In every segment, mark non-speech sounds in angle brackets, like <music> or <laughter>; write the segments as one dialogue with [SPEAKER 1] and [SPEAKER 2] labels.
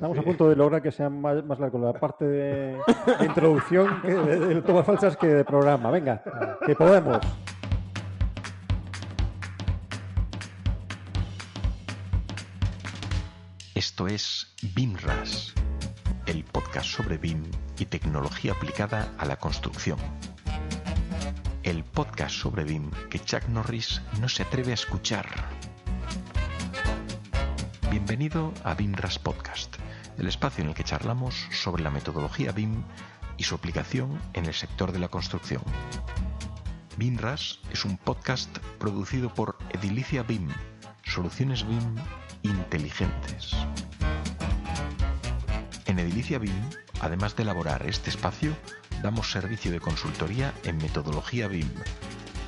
[SPEAKER 1] Estamos a punto de lograr que sea más, más largo la parte de, de introducción que de, de tomas falsas que de programa. Venga, que podemos.
[SPEAKER 2] Esto es BIMRAS, el podcast sobre BIM y tecnología aplicada a la construcción. El podcast sobre BIM que Chuck Norris no se atreve a escuchar. Bienvenido a BIMRAS Podcast, el espacio en el que charlamos sobre la metodología BIM y su aplicación en el sector de la construcción. BIMRAS es un podcast producido por Edilicia BIM, soluciones BIM inteligentes. En Edilicia BIM, además de elaborar este espacio, damos servicio de consultoría en metodología BIM.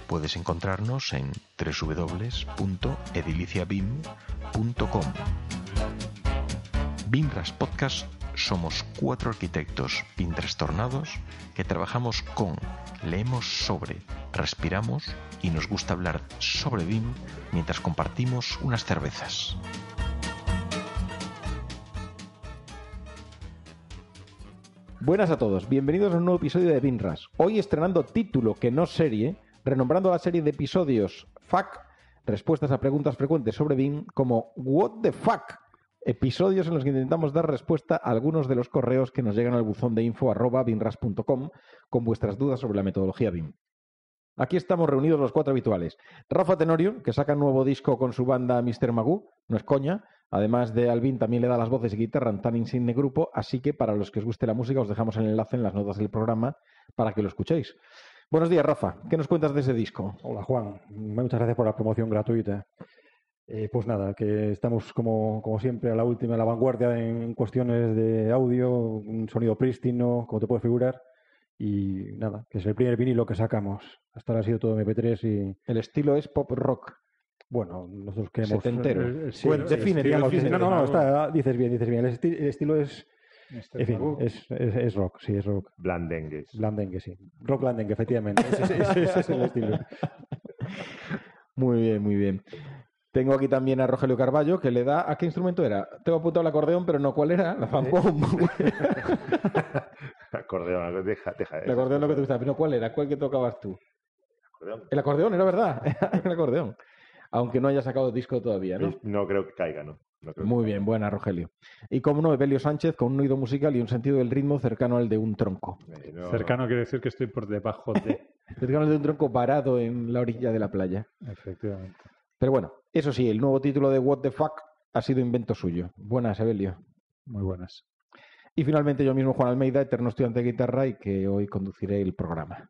[SPEAKER 2] Puedes encontrarnos en www.ediliciabim.com. BIMRAS Podcast somos cuatro arquitectos BIM trastornados que trabajamos con, leemos sobre, respiramos y nos gusta hablar sobre BIM mientras compartimos unas cervezas.
[SPEAKER 3] Buenas a todos, bienvenidos a un nuevo episodio de Binras. Hoy estrenando título que no serie, renombrando la serie de episodios FAQ, respuestas a preguntas frecuentes sobre BIM, como What the Fuck, episodios en los que intentamos dar respuesta a algunos de los correos que nos llegan al buzón de info arroba con vuestras dudas sobre la metodología BIM. Aquí estamos reunidos los cuatro habituales. Rafa Tenorio, que saca un nuevo disco con su banda Mr. Magoo, no es coña. Además de Alvin, también le da las voces y guitarra en tan insigne grupo, así que para los que os guste la música os dejamos el enlace en las notas del programa para que lo escuchéis. Buenos días, Rafa. ¿Qué nos cuentas de ese disco?
[SPEAKER 1] Hola, Juan. Muchas gracias por la promoción gratuita. Eh, pues nada, que estamos como, como siempre a la última, a la vanguardia en cuestiones de audio, un sonido prístino, como te puedes figurar. Y nada, que es el primer vinilo que sacamos. Hasta ahora ha sido todo MP3 y,
[SPEAKER 3] El estilo es pop rock.
[SPEAKER 1] bueno, nosotros queremos...
[SPEAKER 3] Setentero.
[SPEAKER 1] eh, eh, sí,
[SPEAKER 4] Bueno,
[SPEAKER 1] define,
[SPEAKER 4] estilo-
[SPEAKER 1] digamos.
[SPEAKER 4] estilo
[SPEAKER 1] no, no, no, está, dices bien, dices bien. El, esti- el estilo es, en fin, es, es, es rock, sí, es rock.
[SPEAKER 5] Blandengues.
[SPEAKER 1] Blandengue, sí. Rock Blandengue, efectivamente. <laughs> Ese, ese- ese- ese es el estilo.
[SPEAKER 3] Muy bien, muy bien. Tengo aquí también a Rogelio Carballo, que le da... ¿A qué instrumento era? Tengo apuntado el acordeón, pero no cuál era. La fanpom. <laughs>
[SPEAKER 5] Acordeón, deja, deja.
[SPEAKER 3] el acordeón lo que te gusta. Pero ¿cuál era? ¿Cuál que tocabas tú?
[SPEAKER 5] Acordeón.
[SPEAKER 3] El acordeón, era verdad. <laughs> el acordeón. Aunque no haya sacado disco todavía, ¿no?
[SPEAKER 5] No creo que caiga, ¿no? No creo
[SPEAKER 3] Muy
[SPEAKER 5] caiga.
[SPEAKER 3] bien, buena, Rogelio. Y como no, Evelio Sánchez con un oído musical y un sentido del ritmo cercano al de un tronco.
[SPEAKER 5] Eh, no-
[SPEAKER 4] Cercano quiere decir que estoy por debajo de. <laughs>
[SPEAKER 3] Cercano al de un tronco varado en la orilla de la playa.
[SPEAKER 4] Efectivamente.
[SPEAKER 3] Pero bueno, eso sí, el nuevo título de What the Fuck ha sido invento suyo. Buenas, Evelio.
[SPEAKER 4] Muy buenas.
[SPEAKER 3] Y finalmente yo mismo, Juan Almeida, eterno estudiante de guitarra y que hoy conduciré el programa.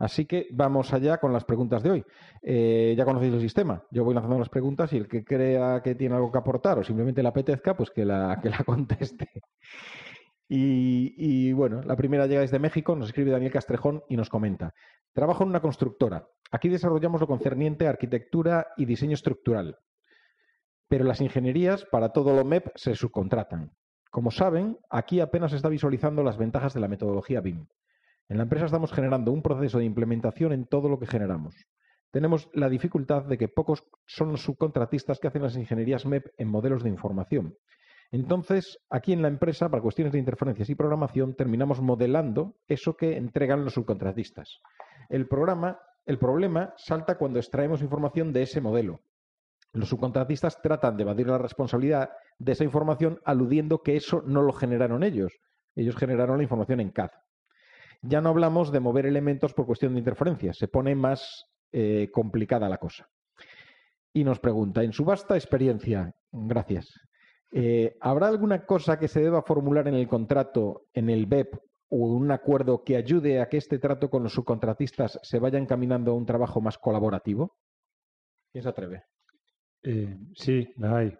[SPEAKER 3] Así que vamos allá con las preguntas de hoy. Eh, ya conocéis el sistema. Yo voy lanzando las preguntas y el que crea que tiene algo que aportar o simplemente le apetezca, pues que la, que la <laughs> conteste. Y, bueno, la primera llega desde México, nos escribe Daniel Castrejón y nos comenta. Trabajo en una constructora. Aquí desarrollamos lo concerniente a arquitectura y diseño estructural. Pero las ingenierías para todo lo MEP se subcontratan. Como saben, aquí apenas se está visualizando las ventajas de la metodología BIM. En la empresa estamos generando un proceso de implementación en todo lo que generamos. Tenemos la dificultad de que pocos son los subcontratistas que hacen las ingenierías MEP en modelos de información. Entonces, aquí en la empresa, para cuestiones de interferencias y programación, terminamos modelando eso que entregan los subcontratistas. El programa, el problema salta cuando extraemos información de ese modelo. Los subcontratistas tratan de evadir la responsabilidad de esa información aludiendo que eso no lo generaron ellos. Ellos generaron la información en CAD. Ya no hablamos de mover elementos por cuestión de interferencias, se pone más eh, complicada la cosa. Y nos pregunta, en su vasta experiencia, gracias, eh, ¿habrá alguna cosa que se deba formular en el contrato, en el BEP o un acuerdo que ayude a que este trato con los subcontratistas se vaya encaminando a un trabajo más colaborativo? ¿Quién se atreve?
[SPEAKER 4] Eh, sí, la hay.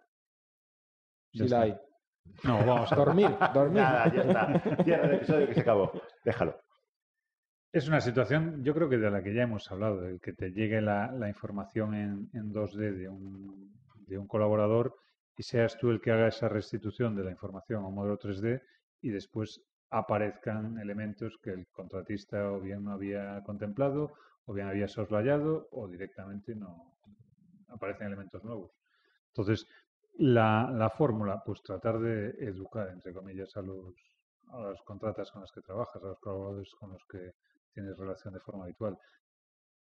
[SPEAKER 3] Sí la hay.
[SPEAKER 4] No, vamos a
[SPEAKER 3] Dormir, <laughs> dormir.
[SPEAKER 5] Nada, ya está. Cierra el episodio que se acabó. Déjalo.
[SPEAKER 4] Es una situación, yo creo que de la que ya hemos hablado, el que te llegue la, la información en, en 2D de un, de un colaborador y seas tú el que haga esa restitución de la información a un modelo 3D y después aparezcan elementos que el contratista o bien no había contemplado o bien había soslayado o directamente no aparecen elementos nuevos. Entonces, La, la fórmula, pues tratar de educar, entre comillas, a los, a los contratas con los que trabajas, a los colaboradores con los que tienes relación de forma habitual.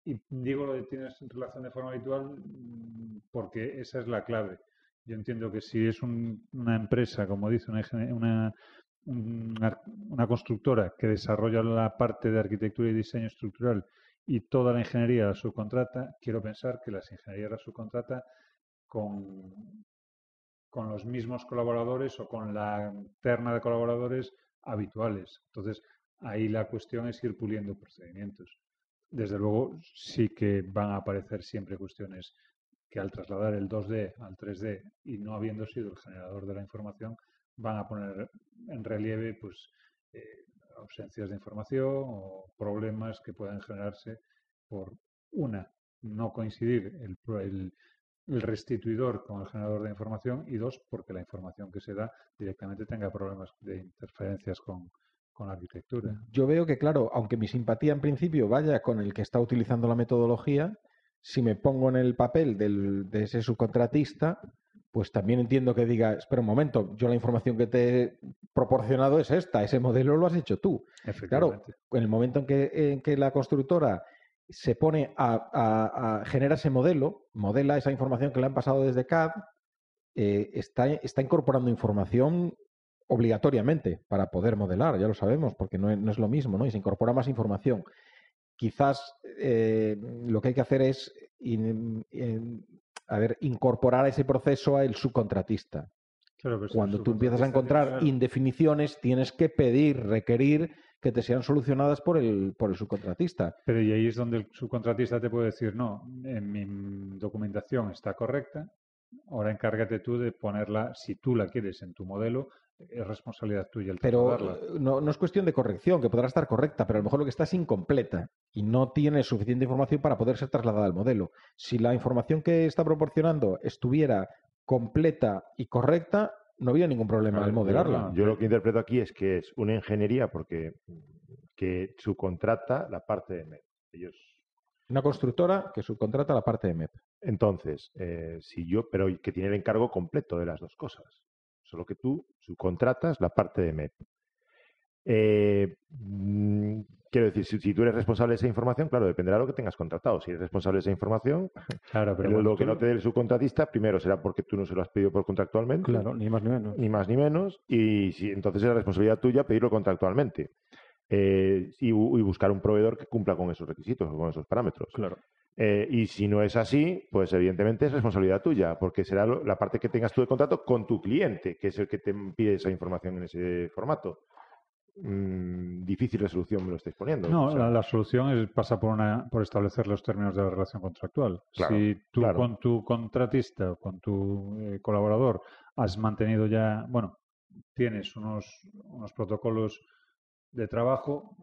[SPEAKER 4] Y digo lo de tienes relación de forma habitual mm, porque esa es la clave. Yo entiendo que si es un- una empresa, como dice una, una constructora que desarrolla la parte de arquitectura y diseño estructural y toda la ingeniería la subcontrata, quiero pensar que las ingenierías la subcontrata con, con los mismos colaboradores o con la terna de colaboradores habituales. Entonces, ahí la cuestión es ir puliendo procedimientos. Desde luego, sí que van a aparecer siempre cuestiones que al trasladar el 2D al 3D y no habiendo sido el generador de la información, van a poner en relieve pues, eh, ausencias de información o problemas que puedan generarse por una, no coincidir el, el- restituidor con el generador de información y dos, porque la información que se da directamente tenga problemas de interferencias con la arquitectura.
[SPEAKER 3] Yo veo que, claro, aunque mi simpatía en principio vaya con el que está utilizando la metodología, si me pongo en el papel del- de ese subcontratista, pues también entiendo que diga, espera un momento, yo la información que te he proporcionado es esta, ese modelo lo has hecho tú. Claro, en el momento en que, en que la constructora se pone a, a- a genera ese modelo, modela esa información que le han pasado desde CAD, eh, está, está incorporando información obligatoriamente para poder modelar, ya lo sabemos, porque no es, no es lo mismo, ¿no? Y se incorpora más información. Quizás eh, lo que hay que hacer es in- in- a ver, incorporar a ese proceso al subcontratista.
[SPEAKER 4] Claro, el
[SPEAKER 3] Cuando tú empiezas a encontrar indefiniciones, tienes que pedir, requerir que te sean solucionadas por el, por el subcontratista.
[SPEAKER 4] Pero y ahí es donde el subcontratista te puede decir, no, en mi documentación está correcta, ahora encárgate tú de ponerla, si tú la quieres en tu modelo, es responsabilidad tuya el
[SPEAKER 3] Pero eh, no, no es cuestión de corrección, que podrá estar correcta, pero a lo mejor lo que está es incompleta y no tiene suficiente información para poder ser trasladada al modelo. Si la información que está proporcionando estuviera completa y correcta, no habría ningún problema al modelarla.
[SPEAKER 4] yo
[SPEAKER 5] lo que interpreto aquí es que es una ingeniería porque que subcontrata la parte de. Ellos
[SPEAKER 3] Una constructora que subcontrata la parte de MEP.
[SPEAKER 5] Entonces, eh, si yo, pero que tiene el encargo completo de las dos cosas. Solo que tú subcontratas la parte de MEP. Eh, mm, quiero decir, si, si tú eres responsable de esa información, claro, dependerá de lo que tengas contratado. Si eres responsable de esa información, <laughs>
[SPEAKER 4] Claro, pero
[SPEAKER 5] lo,
[SPEAKER 4] bueno,
[SPEAKER 5] lo que
[SPEAKER 4] tú-
[SPEAKER 5] no te dé el subcontratista, primero será porque tú no se lo has pedido por contractualmente,
[SPEAKER 1] Claro, ni más ni menos.
[SPEAKER 5] ni más ni menos, y si, entonces es la responsabilidad tuya pedirlo contractualmente. Eh, y, bu- y buscar un proveedor que cumpla con esos requisitos o con esos parámetros.
[SPEAKER 1] Claro.
[SPEAKER 5] Eh, y si no es así, pues evidentemente es responsabilidad tuya, porque será lo- la parte que tengas tú de contrato con tu cliente, que es el que te pide esa información en ese formato. Mm, difícil resolución me lo estáis poniendo.
[SPEAKER 4] No,
[SPEAKER 5] o sea,
[SPEAKER 4] la, la solución es, pasa por, una, por establecer los términos de la relación contractual.
[SPEAKER 5] Claro,
[SPEAKER 4] si tú
[SPEAKER 5] claro.
[SPEAKER 4] con tu contratista o con tu eh, colaborador has mantenido ya, bueno, tienes unos, unos protocolos de trabajo,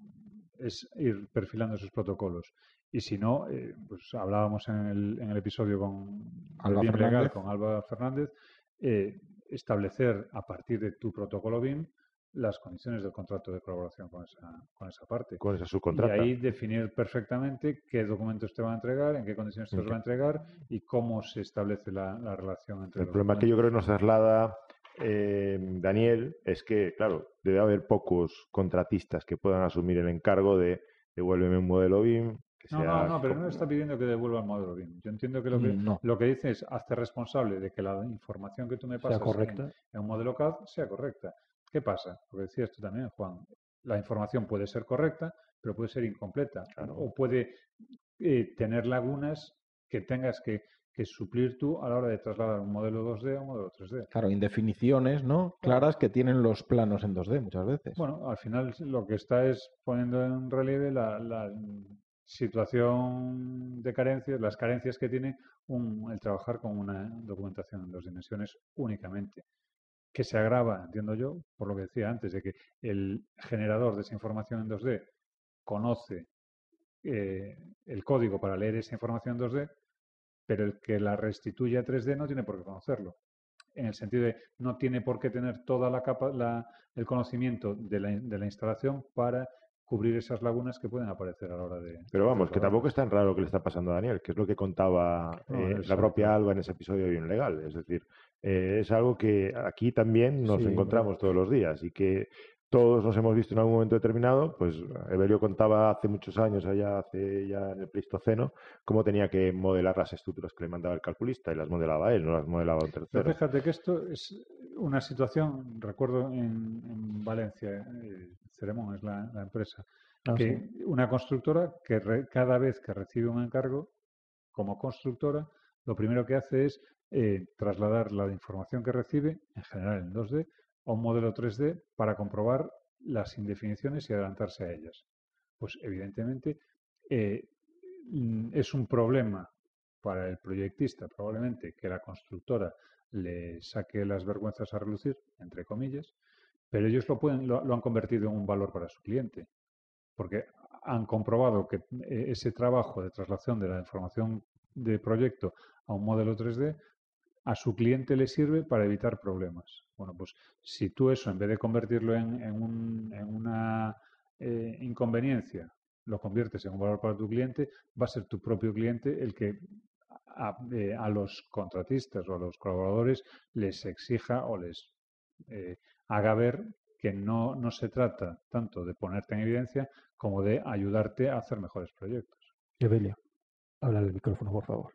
[SPEAKER 4] es ir perfilando esos protocolos. Y si no, eh, pues hablábamos en el, en el episodio con
[SPEAKER 3] Alba
[SPEAKER 4] BIM Legal,
[SPEAKER 3] Fernández.
[SPEAKER 4] con Alba Fernández, eh, establecer a partir de tu protocolo BIM las condiciones del contrato de colaboración con esa, con esa parte.
[SPEAKER 5] con esa
[SPEAKER 4] Y
[SPEAKER 5] subcontrata.
[SPEAKER 4] ahí definir perfectamente qué documentos te van a entregar, en qué condiciones te los va a entregar y cómo se establece la, la relación entre
[SPEAKER 5] El
[SPEAKER 4] los
[SPEAKER 5] problema que yo
[SPEAKER 4] documentos.
[SPEAKER 5] creo que nos traslada eh, Daniel es que, claro, debe haber pocos contratistas que puedan asumir el encargo de devuélveme un modelo BIM. Que
[SPEAKER 4] No,
[SPEAKER 5] sea
[SPEAKER 4] no, no, pero no está pidiendo que devuelva el modelo BIM. Yo entiendo que lo que,
[SPEAKER 3] No.
[SPEAKER 4] lo que dice es hazte responsable de que la información que tú me pasas en-
[SPEAKER 1] correcta.
[SPEAKER 4] en un modelo CAD sea correcta. ¿Qué pasa? Lo que decías tú también, Juan. La información puede ser correcta, pero puede ser incompleta.
[SPEAKER 5] Claro.
[SPEAKER 4] O puede eh, tener lagunas que tengas que, que suplir tú a la hora de trasladar un modelo 2D a un modelo 3D.
[SPEAKER 3] Claro, indefiniciones, ¿no? Claras que tienen los planos en 2D muchas veces.
[SPEAKER 4] Bueno, al final lo que está es poniendo en relieve la, la situación de carencias, las carencias que tiene un- el trabajar con una documentación en dos dimensiones únicamente, que se agrava, entiendo yo, por lo que decía antes, de que el generador de esa información en 2D conoce eh, el código para leer esa información en 2D, pero el que la restituye a 3D no tiene por qué conocerlo. En el sentido de no tiene por qué tener toda la capa, la- el conocimiento de la, de la instalación para cubrir esas lagunas que pueden aparecer a la hora de.
[SPEAKER 5] Pero vamos, que tampoco es tan raro lo que le está pasando a Daniel, que es lo que contaba
[SPEAKER 4] No,
[SPEAKER 5] eh, la propia. Alba en ese episodio de Bien Legal. Es decir, Eh, es algo que aquí también nos
[SPEAKER 1] Sí,
[SPEAKER 5] encontramos todos los días y que todos nos hemos visto en algún momento determinado. Pues Evelio contaba hace muchos años, allá hace ya en el Pleistoceno, cómo tenía que modelar las estructuras que le mandaba el calculista y las modelaba él, no las modelaba un
[SPEAKER 4] Pero
[SPEAKER 5] tercero.
[SPEAKER 4] fíjate que esto es una situación, recuerdo en, en Valencia, eh, Ceremón es la, la empresa,
[SPEAKER 1] Ah,
[SPEAKER 4] que
[SPEAKER 1] sí.
[SPEAKER 4] una constructora que re- cada vez que recibe un encargo como constructora, lo primero que hace es eh, trasladar la información que recibe, en general en 2D, a un modelo 3D para comprobar las indefiniciones y adelantarse a ellas. Pues evidentemente eh, mm, es un problema para el proyectista probablemente que la constructora le saque las vergüenzas a relucir, entre comillas, pero ellos lo, pueden, lo, lo han convertido en un valor para su cliente, porque han comprobado que eh, ese trabajo de traslación de la información de proyecto a un modelo 3D a su cliente le sirve para evitar problemas. Bueno, pues si tú eso, en vez de convertirlo en, un- en una eh, inconveniencia, lo conviertes en un valor para tu cliente, va a ser tu propio cliente el que a, eh, a los contratistas o a los colaboradores les exija o les eh, haga ver que no, no se trata tanto de ponerte en evidencia como de ayudarte a hacer mejores proyectos.
[SPEAKER 1] Evelia, habla al micrófono, por favor.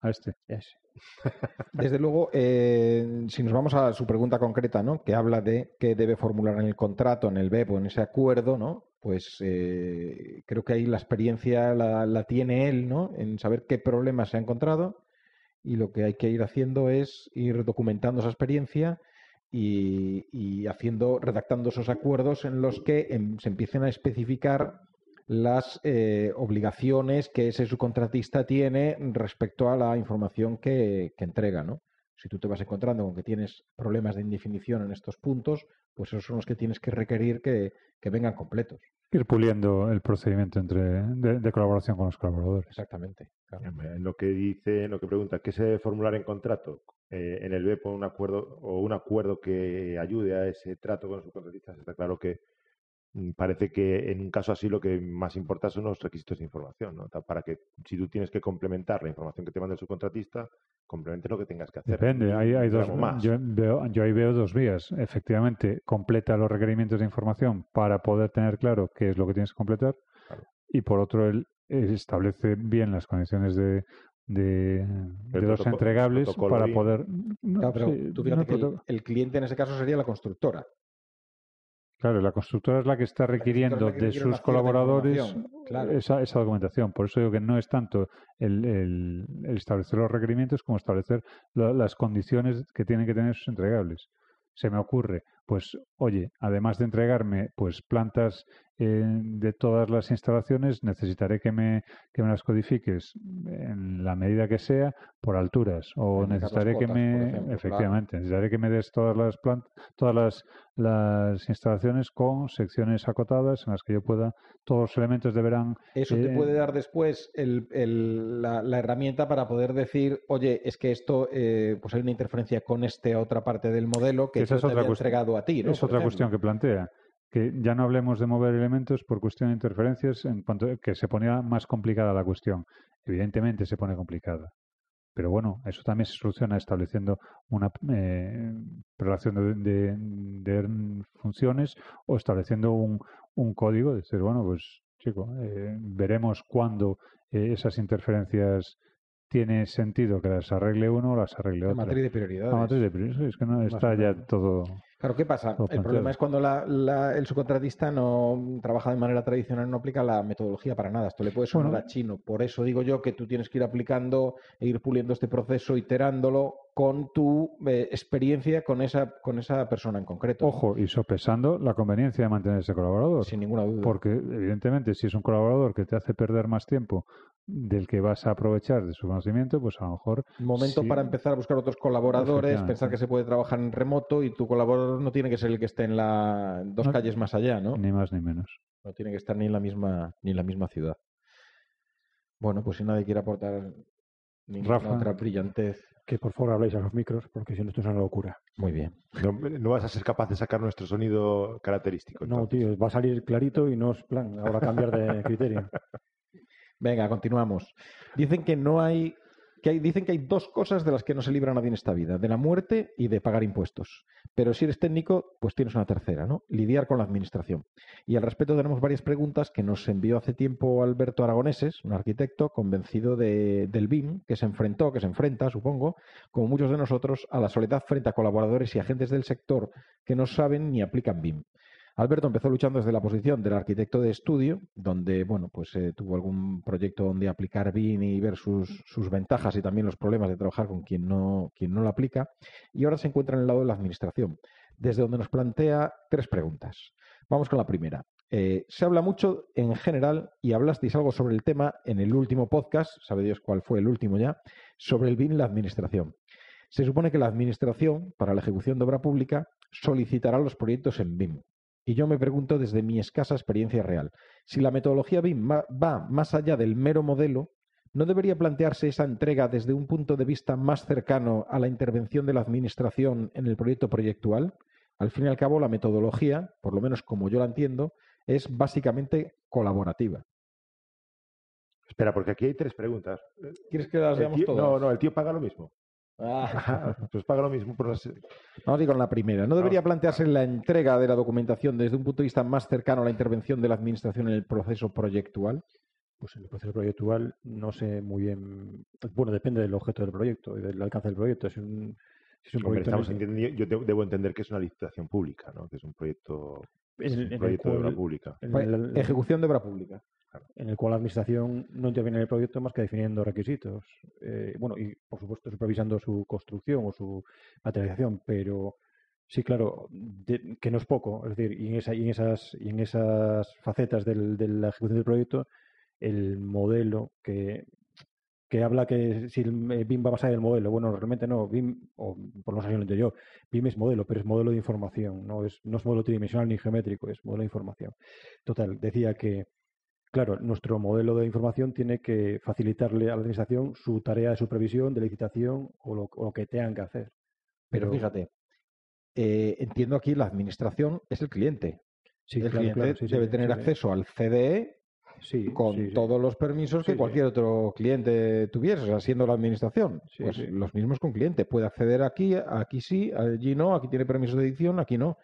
[SPEAKER 4] A este.
[SPEAKER 1] Ese. <laughs>
[SPEAKER 3] Desde luego, eh, si nos vamos a su pregunta concreta, ¿no? Que habla de qué debe formular en el contrato, en el BEP o en ese acuerdo, ¿no? Pues eh, creo que ahí la experiencia la, tiene él, ¿no? En saber qué problemas se ha encontrado y lo que hay que ir haciendo es ir documentando esa experiencia y, haciendo, redactando esos acuerdos en los que em, se empiecen a especificar las eh, obligaciones que ese subcontratista tiene respecto a la información que, que entrega, ¿no? Si tú te vas encontrando con que tienes problemas de indefinición en estos puntos, pues esos son los que tienes que requerir que, que vengan completos.
[SPEAKER 4] Ir puliendo el procedimiento entre, de, de colaboración con los colaboradores.
[SPEAKER 3] Exactamente. claro.
[SPEAKER 5] En lo que dice, en lo que pregunta, ¿qué se debe formular en contrato? Eh, en el BEP un acuerdo o un acuerdo que ayude a ese trato con los subcontratistas, está claro que parece que en un caso así lo que más importa son los requisitos de información, ¿no? Para que si tú tienes que complementar la información que te manda el subcontratista, complementes lo que tengas que hacer.
[SPEAKER 4] Depende, hay, hay dos.
[SPEAKER 5] más.
[SPEAKER 4] Yo, veo, yo ahí veo dos vías. Efectivamente, completa los requerimientos de información para poder tener claro qué es lo que tienes que completar.
[SPEAKER 5] Claro.
[SPEAKER 4] Y por otro, él establece bien las condiciones de, de, de los entregables para poder. no,
[SPEAKER 3] Claro, pero
[SPEAKER 4] sí,
[SPEAKER 3] tú
[SPEAKER 4] no
[SPEAKER 3] fíjate que el cliente en ese caso sería la constructora.
[SPEAKER 4] Claro, la constructora es la que está requiriendo
[SPEAKER 3] que
[SPEAKER 4] de sus colaboradores
[SPEAKER 3] claro.
[SPEAKER 4] esa, esa documentación. Por eso digo que no es tanto el, el- el establecer los requerimientos como establecer la- las condiciones que tienen que tener sus entregables. Se me ocurre, pues, oye, además de entregarme pues plantas eh, de todas las instalaciones, necesitaré que me, que me las codifiques en la medida que sea por alturas. O necesitaré que me,
[SPEAKER 3] ejemplo,
[SPEAKER 4] efectivamente, necesitaré que me des todas las plantas, todas las, las instalaciones con secciones acotadas en las que yo pueda, todos los elementos deberán
[SPEAKER 3] Eso te
[SPEAKER 4] Eh,
[SPEAKER 3] puede dar después el- el- la, la herramienta para poder decir, oye, es que esto, eh, pues hay una interferencia con esta otra parte del modelo que
[SPEAKER 4] Esa
[SPEAKER 3] yo
[SPEAKER 4] es
[SPEAKER 3] te
[SPEAKER 4] otra
[SPEAKER 3] había entregado a ti, ¿no?
[SPEAKER 4] Es
[SPEAKER 3] Por
[SPEAKER 4] otra
[SPEAKER 3] ejemplo.
[SPEAKER 4] cuestión que plantea. Que ya no hablemos de mover elementos por cuestión de interferencias, en cuanto que se ponía más complicada la cuestión. Evidentemente se pone complicada. Pero bueno, eso también se soluciona estableciendo una eh, relación de, de- de funciones o estableciendo un, un código. De decir, bueno, pues chico, eh, veremos cuándo eh, esas interferencias tiene sentido que las arregle uno o las arregle
[SPEAKER 3] La
[SPEAKER 4] otro.
[SPEAKER 3] matriz de prioridades.
[SPEAKER 4] La matriz de prioridades, es que no está ya todo.
[SPEAKER 3] Claro, ¿qué pasa? El problema es cuando la- la- el subcontratista no trabaja de manera tradicional, no aplica la metodología para nada. Esto le puede sonar
[SPEAKER 4] Bueno.
[SPEAKER 3] a chino. Por eso digo yo que tú tienes que ir aplicando e ir puliendo este proceso, iterándolo con tu eh, experiencia con esa, con esa persona en concreto.
[SPEAKER 4] Ojo, y sopesando la conveniencia de mantener ese colaborador.
[SPEAKER 3] Sin ninguna duda.
[SPEAKER 4] Porque, evidentemente, si es un colaborador que te hace perder más tiempo del que vas a aprovechar de su conocimiento, pues a lo mejor
[SPEAKER 3] Momento
[SPEAKER 4] sí.
[SPEAKER 3] para empezar a buscar otros colaboradores, pensar que se puede trabajar en remoto y tu colaborador no tiene que ser el que esté en la dos
[SPEAKER 4] No-
[SPEAKER 3] calles más allá, ¿no?
[SPEAKER 4] ni más ni menos.
[SPEAKER 3] No tiene que estar ni en la misma ni en la misma ciudad. Bueno, pues si nadie quiere aportar ninguna
[SPEAKER 4] Rafa.
[SPEAKER 3] otra brillantez,
[SPEAKER 1] Que por favor habléis a los micros, porque si no esto es una locura.
[SPEAKER 3] muy bien.
[SPEAKER 5] No, no vas a ser capaz de sacar nuestro sonido característico.
[SPEAKER 1] No, tío, va a salir clarito y no es plan ahora cambiar de <laughs> criterio.
[SPEAKER 3] Venga, continuamos. Dicen que no hay que hay, dicen que hay dos cosas de las que no se libra nadie en esta vida, de la muerte y de pagar impuestos. Pero si eres técnico, pues tienes una tercera, ¿no? Lidiar con la administración. Y al respecto tenemos varias preguntas que nos envió hace tiempo Alberto Aragoneses, un arquitecto convencido de- del BIM, que se enfrentó, que se enfrenta, supongo, como muchos de nosotros, a la soledad frente a colaboradores y agentes del sector que no saben ni aplican BIM. Alberto empezó luchando desde la posición del arquitecto de estudio, donde bueno, pues eh, tuvo algún proyecto donde aplicar BIM y ver sus, sus ventajas y también los problemas de trabajar con quien no, quien no lo aplica, y ahora se encuentra en el lado de la administración, desde donde nos plantea tres preguntas. Vamos con la primera. Eh, se habla mucho en general, y hablasteis algo sobre el tema en el último podcast, sabe Dios cuál fue el último ya, sobre el BIM y la administración. Se supone que la administración, para la ejecución de obra pública, solicitará los proyectos en BIM. Y yo me pregunto desde mi escasa experiencia real, si la metodología BIM va más allá del mero modelo, ¿no debería plantearse esa entrega desde un punto de vista más cercano a la intervención de la Administración en el proyecto proyectual? Al fin y al cabo, la metodología, por lo menos como yo la entiendo, es básicamente colaborativa.
[SPEAKER 5] Espera, porque aquí hay tres preguntas.
[SPEAKER 3] ¿Quieres que las veamos
[SPEAKER 5] tío-
[SPEAKER 3] todas?
[SPEAKER 5] no, no, el tío paga lo mismo.
[SPEAKER 3] Ah.
[SPEAKER 5] pues paga lo mismo por las...
[SPEAKER 3] Vamos a ir con la primera. ¿No debería plantearse la entrega de la documentación desde un punto de vista más cercano a la intervención de la Administración en el proceso proyectual?
[SPEAKER 1] Pues en el proceso proyectual no sé muy bien. Bueno, depende del objeto del proyecto y del alcance del proyecto. Si, un, si es un
[SPEAKER 5] Hombre,
[SPEAKER 1] proyecto en
[SPEAKER 5] estamos
[SPEAKER 1] el que-
[SPEAKER 5] entendiendo- yo de- debo entender que es una licitación pública, ¿no? Que es un proyecto,
[SPEAKER 1] en el-
[SPEAKER 5] un
[SPEAKER 1] en el
[SPEAKER 5] proyecto de obra pública.
[SPEAKER 1] en
[SPEAKER 3] Pues, Ejecución de obra pública.
[SPEAKER 1] En el cual la administración no interviene en el proyecto más que definiendo requisitos. Eh, bueno, y por supuesto supervisando su construcción o su materialización, pero sí, claro, que no es poco. Es decir, y en, esas, y en esas facetas de la ejecución del proyecto, el modelo que, que habla que si eh, BIM va a basar el modelo. Bueno, realmente no. BIM, o por lo menos así lo entiendo yo, BIM es modelo, pero es modelo de información. No es, no es modelo tridimensional ni geométrico, es modelo de información. Total, decía que Claro, nuestro modelo de información tiene que facilitarle a la administración su tarea de supervisión, de licitación o lo, o lo que tengan que hacer.
[SPEAKER 3] Pero, fíjate, eh, entiendo aquí la Administración es el cliente.
[SPEAKER 1] sí,
[SPEAKER 3] el
[SPEAKER 1] claro,
[SPEAKER 3] cliente
[SPEAKER 1] claro, sí, sí,
[SPEAKER 3] debe
[SPEAKER 1] sí,
[SPEAKER 3] tener acceso al CDE
[SPEAKER 1] Sí,
[SPEAKER 3] con todos los permisos que cualquier otro cliente tuviese, o sea, siendo la administración. Pues los mismos con cliente. Puede acceder aquí, aquí sí, allí no, aquí tiene permisos de edición, aquí no.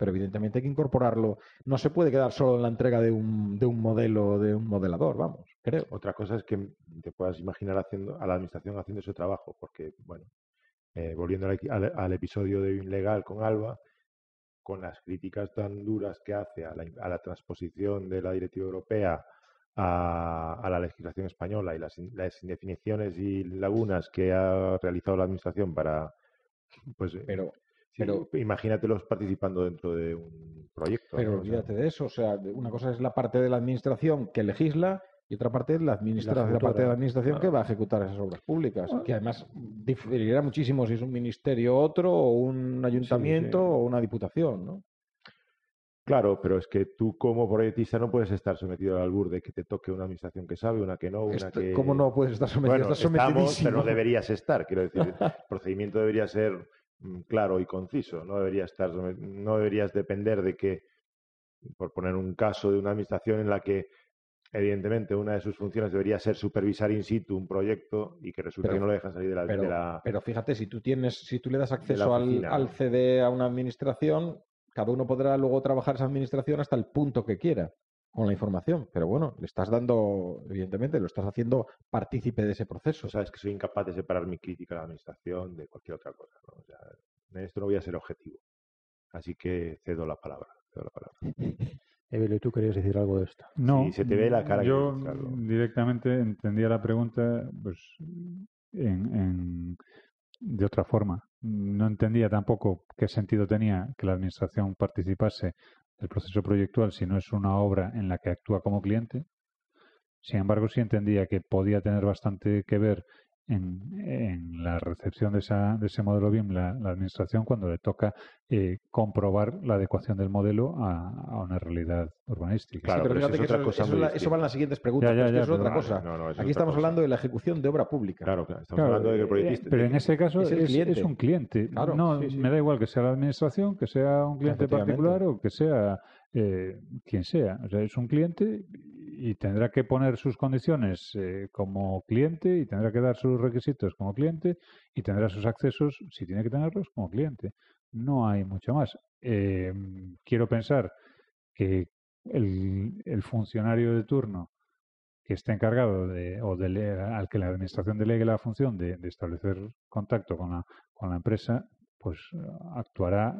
[SPEAKER 3] Pero evidentemente hay que incorporarlo. No se puede quedar solo en la entrega de un, de un modelo, de un modelador, vamos, creo.
[SPEAKER 5] Otra cosa es que te puedas imaginar haciendo a la administración haciendo ese trabajo, porque, bueno, eh, volviendo al, al- al episodio de Legal con Alba, con las críticas tan duras que hace a la, a la transposición de la directiva europea a, a la legislación española y las, las indefiniciones y lagunas que ha realizado la administración para, pues,
[SPEAKER 3] Pero,
[SPEAKER 5] sí,
[SPEAKER 3] pero-
[SPEAKER 5] imagínatelos participando dentro de un proyecto.
[SPEAKER 3] pero
[SPEAKER 5] ¿no? O sea,
[SPEAKER 3] olvídate de eso. O sea, una cosa es la parte de la administración que legisla y otra parte es la, administra- la parte de la administración que va a ejecutar esas obras públicas. Que además diferirá muchísimo si es un ministerio otro o un ayuntamiento
[SPEAKER 1] sí.
[SPEAKER 3] o una diputación, ¿no?
[SPEAKER 5] Claro, pero es que tú como proyectista no puedes estar sometido al albur de que te toque una administración que sabe, una que no, una
[SPEAKER 3] Esto-
[SPEAKER 5] que...
[SPEAKER 3] ¿Cómo no puedes estar sometido?
[SPEAKER 5] Bueno,
[SPEAKER 3] Estás
[SPEAKER 5] estamos, pero no deberías estar. Quiero decir, el <laughs> procedimiento debería ser claro y conciso. No debería estar, no deberías depender de que, por poner un caso de una administración en la que evidentemente una de sus funciones debería ser supervisar in situ un proyecto y que resulta
[SPEAKER 3] Pero-
[SPEAKER 5] que no le dejan salir de la,
[SPEAKER 3] Pero,
[SPEAKER 5] de la-
[SPEAKER 3] pero fíjate, si tú tienes, si tú le das acceso al, al. CD a una administración, cada uno podrá luego trabajar esa administración hasta el punto que quiera con la información. Pero bueno, le estás dando, evidentemente, lo estás haciendo partícipe de ese proceso.
[SPEAKER 5] Sabes que soy incapaz de separar mi crítica a la administración de cualquier otra cosa. ¿no? O sea, en esto no voy a ser objetivo. Así que cedo la palabra. cedo la palabra. <laughs>
[SPEAKER 1] Evelio, ¿tú querías decir algo de esto?
[SPEAKER 4] No,
[SPEAKER 5] Sí, se te ve la cara
[SPEAKER 4] Yo directamente entendía la pregunta pues, en, en- de otra forma. No entendía tampoco qué sentido tenía que la Administración participase del proceso proyectual si no es una obra en la que actúa como cliente. Sin embargo, sí entendía que podía tener bastante que ver en, en la recepción de, esa, de ese modelo BIM la, la Administración cuando le toca eh, comprobar la adecuación del modelo a, a una realidad urbanística.
[SPEAKER 5] Claro,
[SPEAKER 3] Sí, pero
[SPEAKER 5] pero
[SPEAKER 3] fíjate
[SPEAKER 5] eso
[SPEAKER 3] que
[SPEAKER 5] es otra
[SPEAKER 3] eso,
[SPEAKER 5] cosa
[SPEAKER 3] eso eso
[SPEAKER 5] distinta.
[SPEAKER 3] van las siguientes preguntas,
[SPEAKER 4] Ya, ya,
[SPEAKER 3] pero es que
[SPEAKER 4] ya,
[SPEAKER 3] eso es otra
[SPEAKER 5] no,
[SPEAKER 3] cosa.
[SPEAKER 5] no, no,
[SPEAKER 3] Aquí
[SPEAKER 5] otra
[SPEAKER 3] estamos
[SPEAKER 5] cosa.
[SPEAKER 3] hablando de la ejecución de obra pública.
[SPEAKER 5] Claro, claro. Estamos
[SPEAKER 4] Claro,
[SPEAKER 5] hablando de que el
[SPEAKER 4] eh,
[SPEAKER 5] proyectista.
[SPEAKER 4] pero en ese caso
[SPEAKER 3] es
[SPEAKER 4] es,
[SPEAKER 3] el cliente.
[SPEAKER 4] es un cliente.
[SPEAKER 3] Claro,
[SPEAKER 4] no,
[SPEAKER 3] sí, sí.
[SPEAKER 4] me da igual que sea la administración, que sea un cliente particular o que sea eh, quien sea. O sea, es un cliente y, tendrá que poner sus condiciones eh, como cliente y tendrá que dar sus requisitos como cliente y tendrá sus accesos, si tiene que tenerlos, como cliente. No hay mucho más. Eh, quiero pensar que el, el funcionario de turno que esté encargado de, o dele- al que la administración delegue la función de, de establecer contacto con la, con la empresa, pues actuará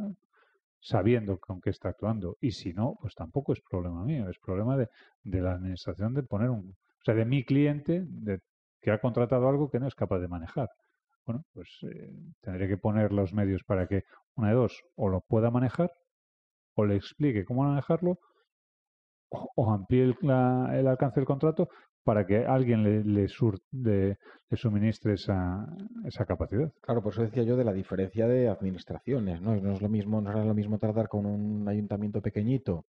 [SPEAKER 4] sabiendo con qué está actuando. Y si no, pues tampoco es problema mío, es problema de, de la administración de poner un, o sea, de mi cliente de, que ha contratado algo que no es capaz de manejar. Bueno, pues eh, tendré que poner los medios para que una de dos o lo pueda manejar o le explique cómo manejarlo o, o amplíe el, la- el alcance del contrato para que alguien le, le, sur- le- suministre esa, esa capacidad.
[SPEAKER 3] Claro, por eso decía yo de la diferencia de administraciones, ¿no? No es lo mismo, no es lo mismo tratar con un ayuntamiento pequeñito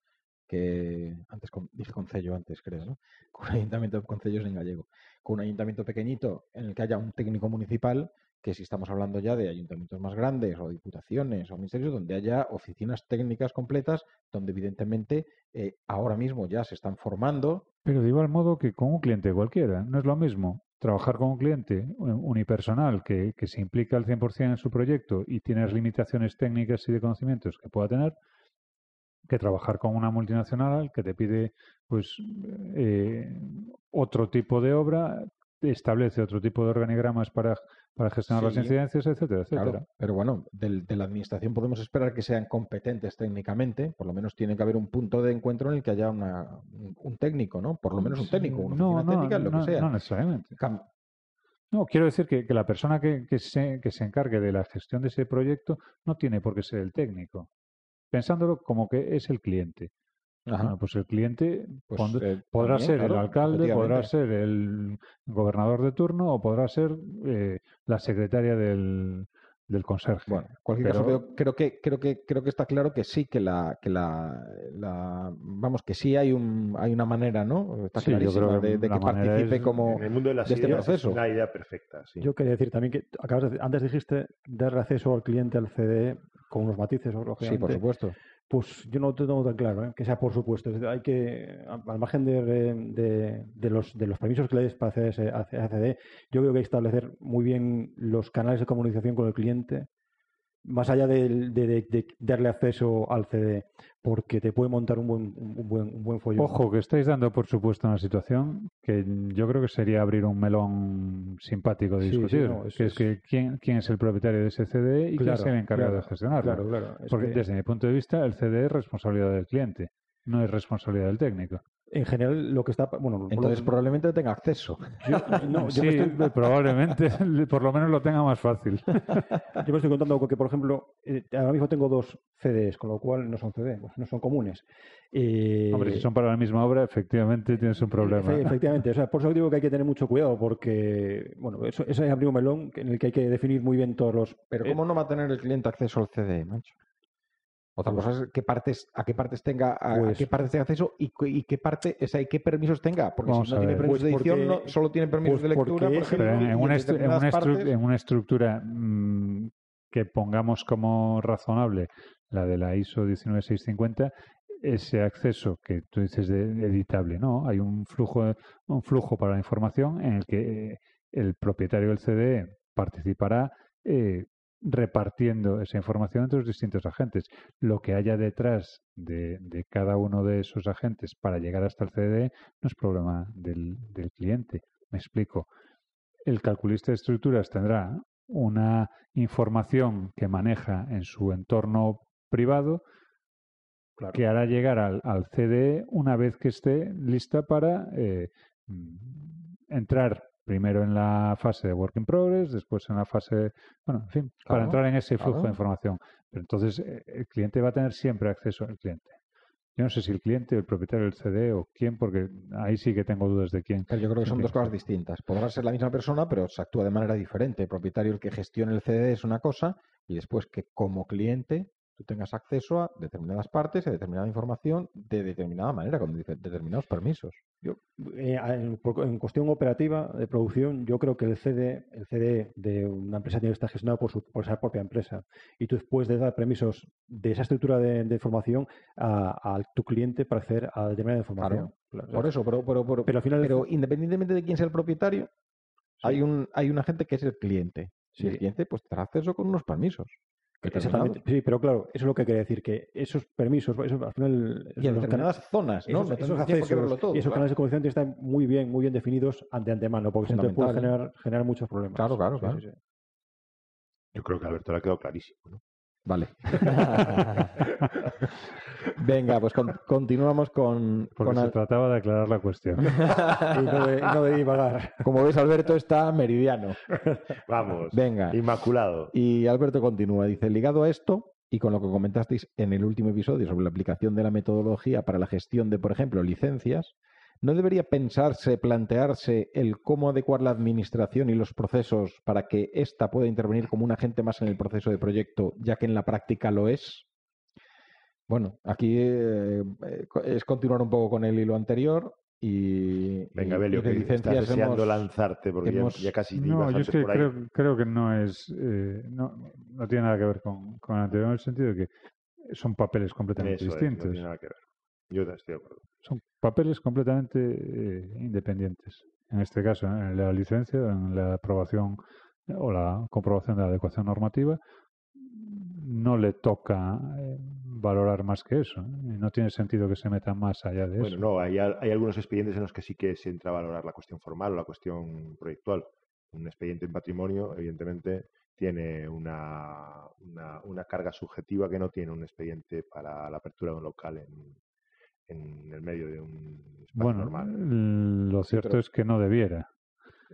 [SPEAKER 3] que antes con- dije concello antes, creo, ¿no? <laughs> Con un ayuntamiento concello es en gallego, con un ayuntamiento pequeñito en el que haya un técnico municipal, que si estamos hablando ya de ayuntamientos más grandes o diputaciones o ministerios donde haya oficinas técnicas completas, donde evidentemente eh, ahora mismo ya se están formando.
[SPEAKER 4] Pero de igual modo que con un cliente cualquiera, no es lo mismo trabajar con un cliente un- unipersonal que, que se implica al 100% en su proyecto y tiene las limitaciones técnicas y de conocimientos que pueda tener, que trabajar con una multinacional que te pide pues eh, otro tipo de obra, establece otro tipo de organigramas para, para gestionar las
[SPEAKER 3] Sí.
[SPEAKER 4] incidencias, etcétera, etcétera.
[SPEAKER 3] Claro, pero bueno, del- de la administración podemos esperar que sean competentes técnicamente, por lo menos tiene que haber un punto de encuentro en el que haya una, un, un técnico, ¿no? Por lo menos un técnico, una
[SPEAKER 4] no,
[SPEAKER 3] técnica, lo que sea.
[SPEAKER 4] no necesariamente.
[SPEAKER 3] Cam-
[SPEAKER 4] No, quiero decir que, que la persona que, que se, que se encargue de la gestión de ese proyecto no tiene por qué ser el técnico. Pensándolo como que es el cliente.
[SPEAKER 3] Ajá,
[SPEAKER 4] Bueno, pues el cliente
[SPEAKER 3] pues, eh,
[SPEAKER 4] podrá
[SPEAKER 3] también,
[SPEAKER 4] ser el alcalde, podrá ser el gobernador de turno o podrá ser eh, la secretaria del, del conserje.
[SPEAKER 3] Bueno, en cualquier caso,
[SPEAKER 4] Pero-
[SPEAKER 3] creo, creo que creo que creo que está claro que sí que la que la, la- vamos que sí hay un hay una manera, ¿no? Está
[SPEAKER 4] Sí,
[SPEAKER 3] clarísima de, de que participe
[SPEAKER 4] es-
[SPEAKER 3] como
[SPEAKER 5] En el mundo de las
[SPEAKER 3] de este
[SPEAKER 5] ideas
[SPEAKER 3] proceso.
[SPEAKER 5] es una idea perfecta. sí.
[SPEAKER 1] Yo quería decir también que acabas de- antes dijiste darle acceso al cliente al CDE con unos matices,
[SPEAKER 3] sí, por
[SPEAKER 1] lógicamente.
[SPEAKER 3] supuesto.
[SPEAKER 1] Pues yo no lo tengo tan claro, ¿eh? que sea por supuesto. Hay que, al margen de, de- de los, de los permisos que le des para acceder a ese- a CDE, yo creo que hay que establecer muy bien los canales de comunicación con el cliente, más allá de, de- de darle acceso al CDE, porque te puede montar un buen, un buen, un buen follón.
[SPEAKER 4] Ojo, que estáis dando por supuesto una situación que yo creo que sería abrir un melón simpático de
[SPEAKER 1] Sí, sí,
[SPEAKER 4] discutir,
[SPEAKER 1] no,
[SPEAKER 4] que es
[SPEAKER 1] es-
[SPEAKER 4] que quién, quién es el propietario de ese CDE y quién es el encargado
[SPEAKER 1] claro,
[SPEAKER 4] de gestionarlo.
[SPEAKER 1] Claro, claro.
[SPEAKER 4] Porque
[SPEAKER 1] que,
[SPEAKER 4] desde mi punto de vista el CDE es responsabilidad del cliente, no es responsabilidad del técnico.
[SPEAKER 1] En general, lo que está. Bueno,
[SPEAKER 3] Entonces
[SPEAKER 1] lo-
[SPEAKER 3] probablemente tenga acceso.
[SPEAKER 1] yo, no, yo <laughs>
[SPEAKER 4] sí,
[SPEAKER 1] me estoy- <laughs>
[SPEAKER 4] probablemente <laughs> por lo menos lo tenga más fácil.
[SPEAKER 1] Yo me estoy contando que, por ejemplo, eh, ahora mismo tengo dos CDs, con lo cual no son CD, pues, no son comunes. Eh,
[SPEAKER 4] Hombre, si son para la misma obra, efectivamente tienes un problema.
[SPEAKER 1] efe- efectivamente, o sea, por eso digo que hay que tener mucho cuidado, porque, bueno, eso, eso es abrir un melón en el que hay que definir muy bien todos los.
[SPEAKER 3] Pero
[SPEAKER 1] eh,
[SPEAKER 3] ¿cómo no va a tener el cliente acceso al CD, macho? Otra
[SPEAKER 1] Pues-
[SPEAKER 3] cosa es qué partes, a qué partes tenga, a, a
[SPEAKER 1] Pues-
[SPEAKER 3] qué partes tenga acceso y, qué parte, o sea, y qué permisos tenga. Porque si no tiene permisos
[SPEAKER 1] Pues
[SPEAKER 3] de edición,
[SPEAKER 1] porque-
[SPEAKER 3] no, solo tiene permisos
[SPEAKER 1] pues
[SPEAKER 3] de lectura,
[SPEAKER 1] porque
[SPEAKER 3] por ejemplo.
[SPEAKER 4] Pero en, una,
[SPEAKER 3] en
[SPEAKER 4] en una estru-
[SPEAKER 3] partes-
[SPEAKER 4] en una estructura mm, que pongamos como razonable la de la ISO 19650, ese acceso que tú dices de editable, ¿no? Hay un flujo, un flujo para la información en el que eh, el propietario del CDE participará eh, repartiendo esa información entre los distintos agentes. Lo que haya detrás de, de cada uno de esos agentes para llegar hasta el CDE no es problema del, del cliente. Me explico. El calculista de estructuras tendrá una información que maneja en su entorno privado
[SPEAKER 1] Claro.
[SPEAKER 4] que hará llegar al, al CDE una vez que esté lista para eh, mm, entrar primero en la fase de work in progress, después en la fase, bueno, en fin, para entrar en ese flujo
[SPEAKER 3] claro.
[SPEAKER 4] de información. Pero entonces eh, el cliente va a tener siempre acceso al cliente. Yo no sé si el cliente, el propietario del CD o quién, porque ahí sí que tengo dudas de quién.
[SPEAKER 3] Pero yo creo que son dos cosas distintas. Podrá ser la misma persona, pero se actúa de manera diferente. El propietario, el que gestione el CD, es una cosa, y después que como cliente, tú tengas acceso a determinadas partes, a determinada información, de determinada manera, con determinados permisos.
[SPEAKER 1] Yo, eh, en, cuestión operativa de producción, yo creo que el CD, el CD de una empresa tiene que estar gestionado por, su, por esa propia empresa. Y tú después de dar permisos de esa estructura de, de información a, a tu cliente para acceder a determinada información. Claro,
[SPEAKER 3] Por eso, pero, pero, pero,
[SPEAKER 1] Pero al final-
[SPEAKER 3] pero independientemente de quién sea el propietario, hay un hay una gente que es el cliente. Y el cliente pues tendrá acceso con unos permisos.
[SPEAKER 1] Exactamente. Sí, pero claro, eso es lo que quería decir, que esos permisos, eso al final...
[SPEAKER 3] Y en
[SPEAKER 1] esos
[SPEAKER 3] determinadas zonas, ¿no?
[SPEAKER 1] esos, esos accesos
[SPEAKER 3] todo,
[SPEAKER 1] y esos
[SPEAKER 3] claro.
[SPEAKER 1] canales de comunicación tienen que estar muy bien, muy bien definidos de antemano, porque si no te puede generar, generar muchos problemas.
[SPEAKER 3] Claro, claro,
[SPEAKER 1] Sí,
[SPEAKER 3] claro.
[SPEAKER 1] sí, sí.
[SPEAKER 5] Yo creo que Alberto le ha quedado clarísimo. ¿no?
[SPEAKER 3] Vale. <laughs> <laughs> <laughs> Venga, pues con- continuamos con,
[SPEAKER 4] Porque
[SPEAKER 3] con
[SPEAKER 4] se
[SPEAKER 3] al-
[SPEAKER 4] trataba de aclarar la cuestión. <laughs>
[SPEAKER 1] Y no de, no de divagar.
[SPEAKER 3] Como ves, Alberto está meridiano.
[SPEAKER 5] Vamos,
[SPEAKER 3] Venga.
[SPEAKER 5] inmaculado.
[SPEAKER 3] Y Alberto continúa, dice, ligado a esto y con lo que comentasteis en el último episodio sobre la aplicación de la metodología para la gestión de, por ejemplo, licencias, ¿no debería pensarse, plantearse el cómo adecuar la administración y los procesos para que ésta pueda intervenir como un agente más en el proceso de proyecto, ya que en la práctica lo es? Bueno, aquí eh, eh, es continuar un poco con el hilo anterior y,
[SPEAKER 5] Venga, Belio,
[SPEAKER 3] y de
[SPEAKER 5] que
[SPEAKER 3] licencias
[SPEAKER 5] estás deseando
[SPEAKER 3] hemos-
[SPEAKER 5] lanzarte porque ya-
[SPEAKER 3] hemos-
[SPEAKER 5] ya, casi
[SPEAKER 4] No, yo es que creo, creo que no es. eh, no, no tiene nada que ver con, con el anterior en el sentido de que son papeles completamente
[SPEAKER 5] Eso es, no
[SPEAKER 4] distintos.
[SPEAKER 5] tiene nada que ver. Yo estoy de acuerdo.
[SPEAKER 4] son papeles completamente eh, independientes. En este caso, en la licencia, en la aprobación o la comprobación de la adecuación normativa, no le toca eh, valorar más que eso. ¿eh? No tiene sentido que se meta más allá de
[SPEAKER 5] Bueno,
[SPEAKER 4] eso.
[SPEAKER 5] no, hay, hay algunos expedientes en los que sí que se entra a valorar la cuestión formal o la cuestión proyectual. Un expediente en patrimonio, evidentemente, tiene una, una, una carga subjetiva que no tiene un expediente para la apertura de un local en, en el medio de un espacio
[SPEAKER 4] Bueno,
[SPEAKER 5] normal.
[SPEAKER 4] lo cierto es que no debiera,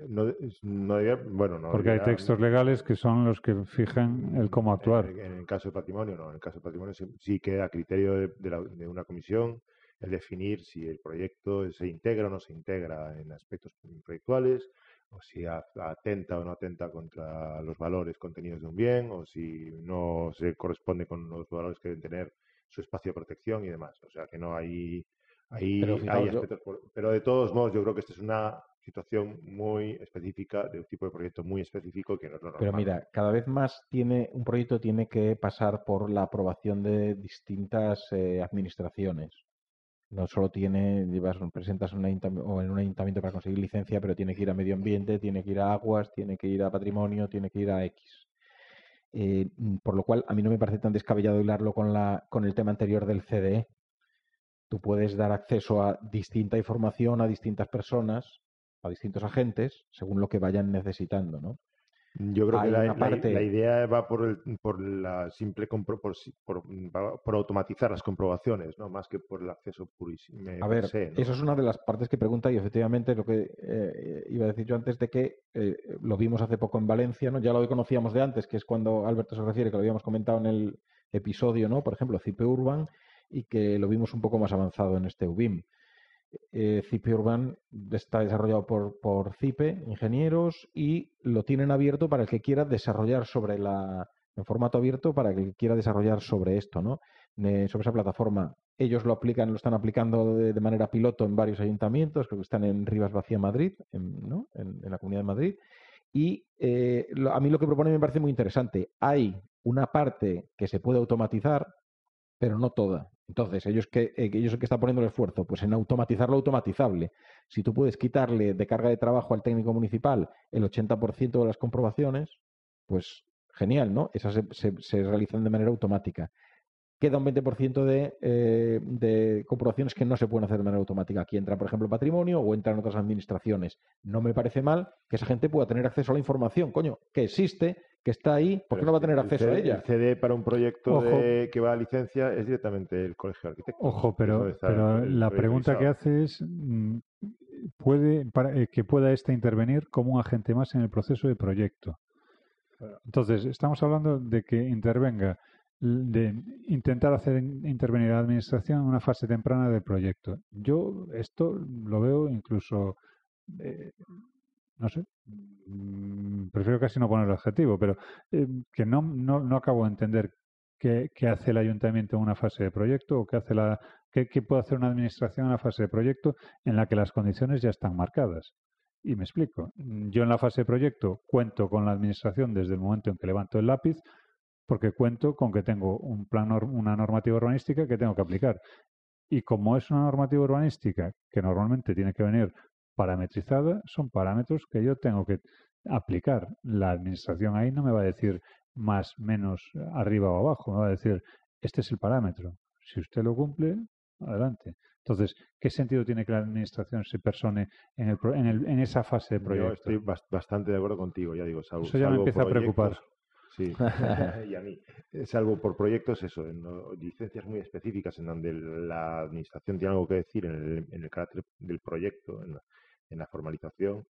[SPEAKER 5] No, no debía- bueno, no
[SPEAKER 4] porque hay textos legales que son los que fijan el cómo actuar.
[SPEAKER 5] En, en el caso de patrimonio, no. En el caso de patrimonio sí, sí queda a criterio de, de la- de una comisión el definir si el proyecto se integra o no se integra en aspectos proyectuales, o si a- atenta o no atenta contra los valores contenidos de un bien, o si no se corresponde con los valores que deben tener su espacio de protección y demás. O sea que no hay. Ahí
[SPEAKER 3] Pero
[SPEAKER 5] hay
[SPEAKER 3] yo-
[SPEAKER 5] aspectos por- pero de todos modos, yo creo que esta es una situación muy específica, de un tipo de proyecto muy específico que no es lo
[SPEAKER 3] Pero
[SPEAKER 5] normal.
[SPEAKER 3] mira, cada vez más tiene un proyecto tiene que pasar por la aprobación de distintas eh, administraciones. No solo tiene, llevas, presentas un o en un ayuntamiento para conseguir licencia, pero tiene que ir a medio ambiente, tiene que ir a aguas, tiene que ir a patrimonio, tiene que ir a X. Eh, por lo cual, a mí no me parece tan descabellado hilarlo con, la, con el tema anterior del CDE. Tú puedes dar acceso a distinta información a distintas personas, a distintos agentes, según lo que vayan necesitando, ¿no?
[SPEAKER 5] Yo creo
[SPEAKER 3] Hay
[SPEAKER 5] que la,
[SPEAKER 3] parte-
[SPEAKER 5] la idea va por, el, por la simple compro- por, por, por automatizar las comprobaciones, ¿no? Más que por el acceso purísimo.
[SPEAKER 3] A ver, eso es una de las partes que pregunta y efectivamente lo que eh, iba a decir yo antes de que eh, lo vimos hace poco en Valencia, ¿no? Ya lo conocíamos de antes, que es cuando Alberto se refiere, que lo habíamos comentado en el episodio, ¿no? Por ejemplo, CIPE Urban y que lo vimos un poco más avanzado en este UBIM. Eh, CIPE Urban está desarrollado por, por ingenieros, y lo tienen abierto para el que quiera desarrollar sobre la, en formato abierto para el que quiera desarrollar sobre esto, ¿no? Sobre esa plataforma. Ellos lo aplican, lo están aplicando de, manera piloto en varios ayuntamientos, creo que están en Rivas Vacía, Madrid, en, ¿no? en, la Comunidad de Madrid. Y eh, a mí lo que propone me parece muy interesante. Hay una parte que se puede automatizar, pero no toda. Entonces, ellos que, eh, ellos que están poniendo el esfuerzo, pues en automatizar lo automatizable. Si tú puedes quitarle de carga de trabajo al técnico municipal el 80% de las comprobaciones, pues genial, ¿no? Esas se- se realizan de manera automática. Queda un 20% de, eh, de comprobaciones que no se pueden hacer de manera automática. Aquí entra, por ejemplo, patrimonio o entran otras administraciones. No me parece mal que esa gente pueda tener acceso a la información, coño, que existe, que está ahí, ¿por qué no va a tener acceso a ella?
[SPEAKER 5] El CD para un proyecto de- que va a licencia es directamente el Colegio de Arquitectos.
[SPEAKER 4] Ojo, pero,
[SPEAKER 5] está
[SPEAKER 4] pero
[SPEAKER 5] el
[SPEAKER 4] la pregunta que
[SPEAKER 5] revisado.
[SPEAKER 4] hace es, mm, puede para, eh, que pueda éste intervenir como un agente más en el proceso de proyecto. Entonces, estamos hablando de que intervenga, de intentar hacer in- intervenir a la administración en una fase temprana del proyecto. Yo esto lo veo incluso, eh, no sé, mm, prefiero casi no poner el adjetivo, pero eh, que no, no, no acabo de entender qué, qué hace el ayuntamiento en una fase de proyecto o qué, hace la, qué, qué puede hacer una administración en una fase de proyecto en la que las condiciones ya están marcadas. Y me explico. Yo en la fase de proyecto cuento con la administración desde el momento en que levanto el lápiz porque cuento con que tengo un plan, una normativa urbanística que tengo que aplicar. Y como es una normativa urbanística que normalmente tiene que venir parametrizada, son parámetros que yo tengo que aplicar. La administración ahí no me va a decir más, menos, arriba o abajo, me va a decir, este es el parámetro. Si usted lo cumple, adelante. Entonces, ¿qué sentido tiene que la administración se persone en, el, en, el- en esa fase de
[SPEAKER 5] Yo
[SPEAKER 4] proyecto?
[SPEAKER 5] estoy bas- bastante de acuerdo contigo, ya digo. Salvo,
[SPEAKER 4] Eso ya me empieza a preocupar.
[SPEAKER 5] Sí, <laughs> <laughs> y a mí. Salvo por proyectos, eso, en licencias muy específicas en donde la administración tiene algo que decir en el, en el carácter del proyecto, en la, en la formalización.